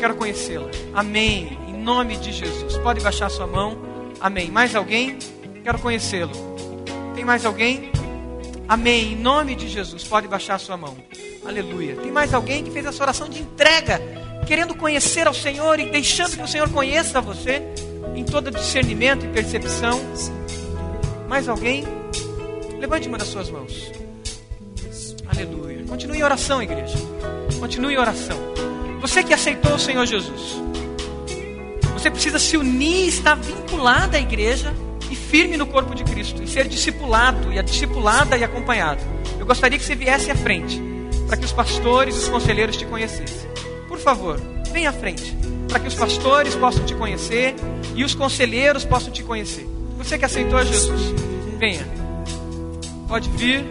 Quero conhecê-la. Amém. Em nome de Jesus. Pode baixar sua mão. Amém. Mais alguém? Quero conhecê-lo. Tem mais alguém? Amém. Em nome de Jesus, pode baixar sua mão. Aleluia. Tem mais alguém que fez essa oração de entrega, querendo conhecer ao Senhor e deixando que o Senhor conheça você em todo discernimento e percepção? Mais alguém? Levante uma das suas mãos. Aleluia. Continue em oração, igreja. Continue em oração. Você que aceitou o Senhor Jesus, você precisa se unir, estar vinculado à igreja e firme no corpo de Cristo, e ser discipulado, e a discipulada e acompanhado. Eu gostaria que você viesse à frente, para que os pastores e os conselheiros te conhecessem. Por favor, venha à frente, para que os pastores possam te conhecer e os conselheiros possam te conhecer. Você que aceitou Jesus, venha. Pode vir,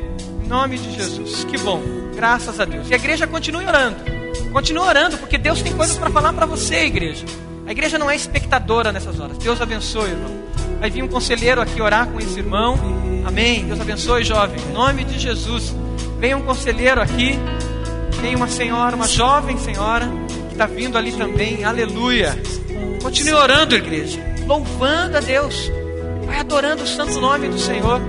em nome de Jesus. Que bom, graças a Deus. E a igreja continue orando. Continue orando, porque Deus tem coisas para falar para você, igreja. A igreja não é espectadora nessas horas. Deus abençoe, irmão. Vai vir um conselheiro aqui orar com esse irmão. Amém. Deus abençoe, jovem. Em nome de Jesus. Venha um conselheiro aqui. Tem uma senhora, uma jovem senhora, está vindo ali também. Aleluia. Continue orando, igreja. Louvando a Deus. Vai adorando o santo nome do Senhor.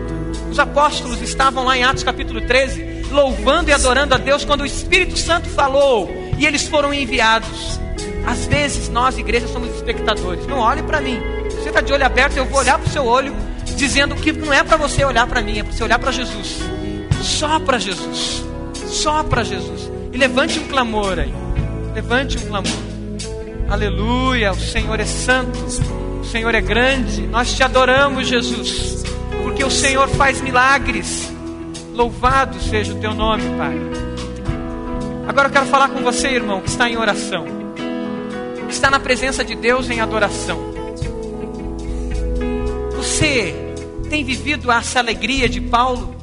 Os apóstolos estavam lá em Atos capítulo 13, louvando e adorando a Deus quando o Espírito Santo falou e eles foram enviados. Às vezes nós, igreja, somos espectadores. Não olhe para mim. Você está de olho aberto, eu vou olhar para o seu olho, dizendo que não é para você olhar para mim, é para você olhar para Jesus. Só para Jesus. Só para Jesus. E levante um clamor aí. Levante um clamor. Aleluia. O Senhor é santo. O Senhor é grande. Nós te adoramos, Jesus. Porque o Senhor faz milagres. Louvado seja o teu nome, Pai. Agora eu quero falar com você, irmão, que está em oração. Que está na presença de Deus em adoração. Você tem vivido essa alegria de Paulo?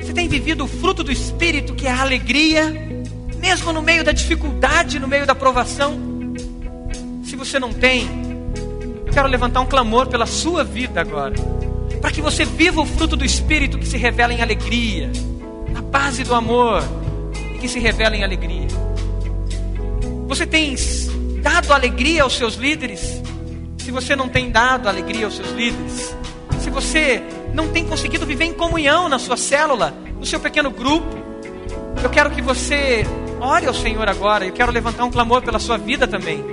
Você tem vivido o fruto do Espírito, que é a alegria, mesmo no meio da dificuldade, no meio da provação? Se você não tem, eu quero levantar um clamor pela sua vida agora, para que você viva o fruto do Espírito que se revela em alegria, na base do amor, e que se revela em alegria. Você tem dado alegria aos seus líderes? Se você não tem dado alegria aos seus líderes, se você não tem conseguido viver em comunhão na sua célula, no seu pequeno grupo, eu quero que você ore ao Senhor agora. Eu quero levantar um clamor pela sua vida também,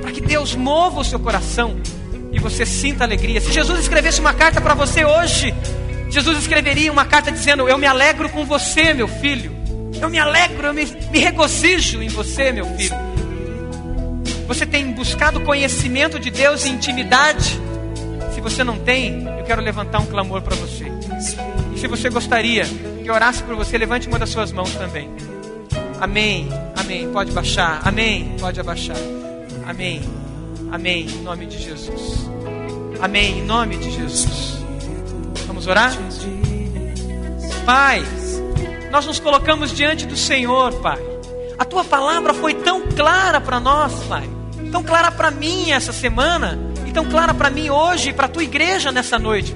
para que Deus mova o seu coração e você sinta alegria. Se Jesus escrevesse uma carta para você hoje, Jesus escreveria uma carta dizendo: Eu me alegro com você, meu filho. Eu me alegro, eu me, me regozijo em você, meu filho. Você tem buscado conhecimento de Deus e intimidade? Se você não tem, eu quero levantar um clamor para você. E se você gostaria que orasse por você, levante uma das suas mãos também. Amém, amém. Pode baixar, amém. Pode abaixar, amém, amém. Em nome de Jesus, amém. Em nome de Jesus. Vamos orar? Pai, nós nos colocamos diante do Senhor, Pai. A tua palavra foi tão clara para nós, Pai. Tão clara para mim essa semana e tão clara para mim hoje e para a tua igreja nessa noite.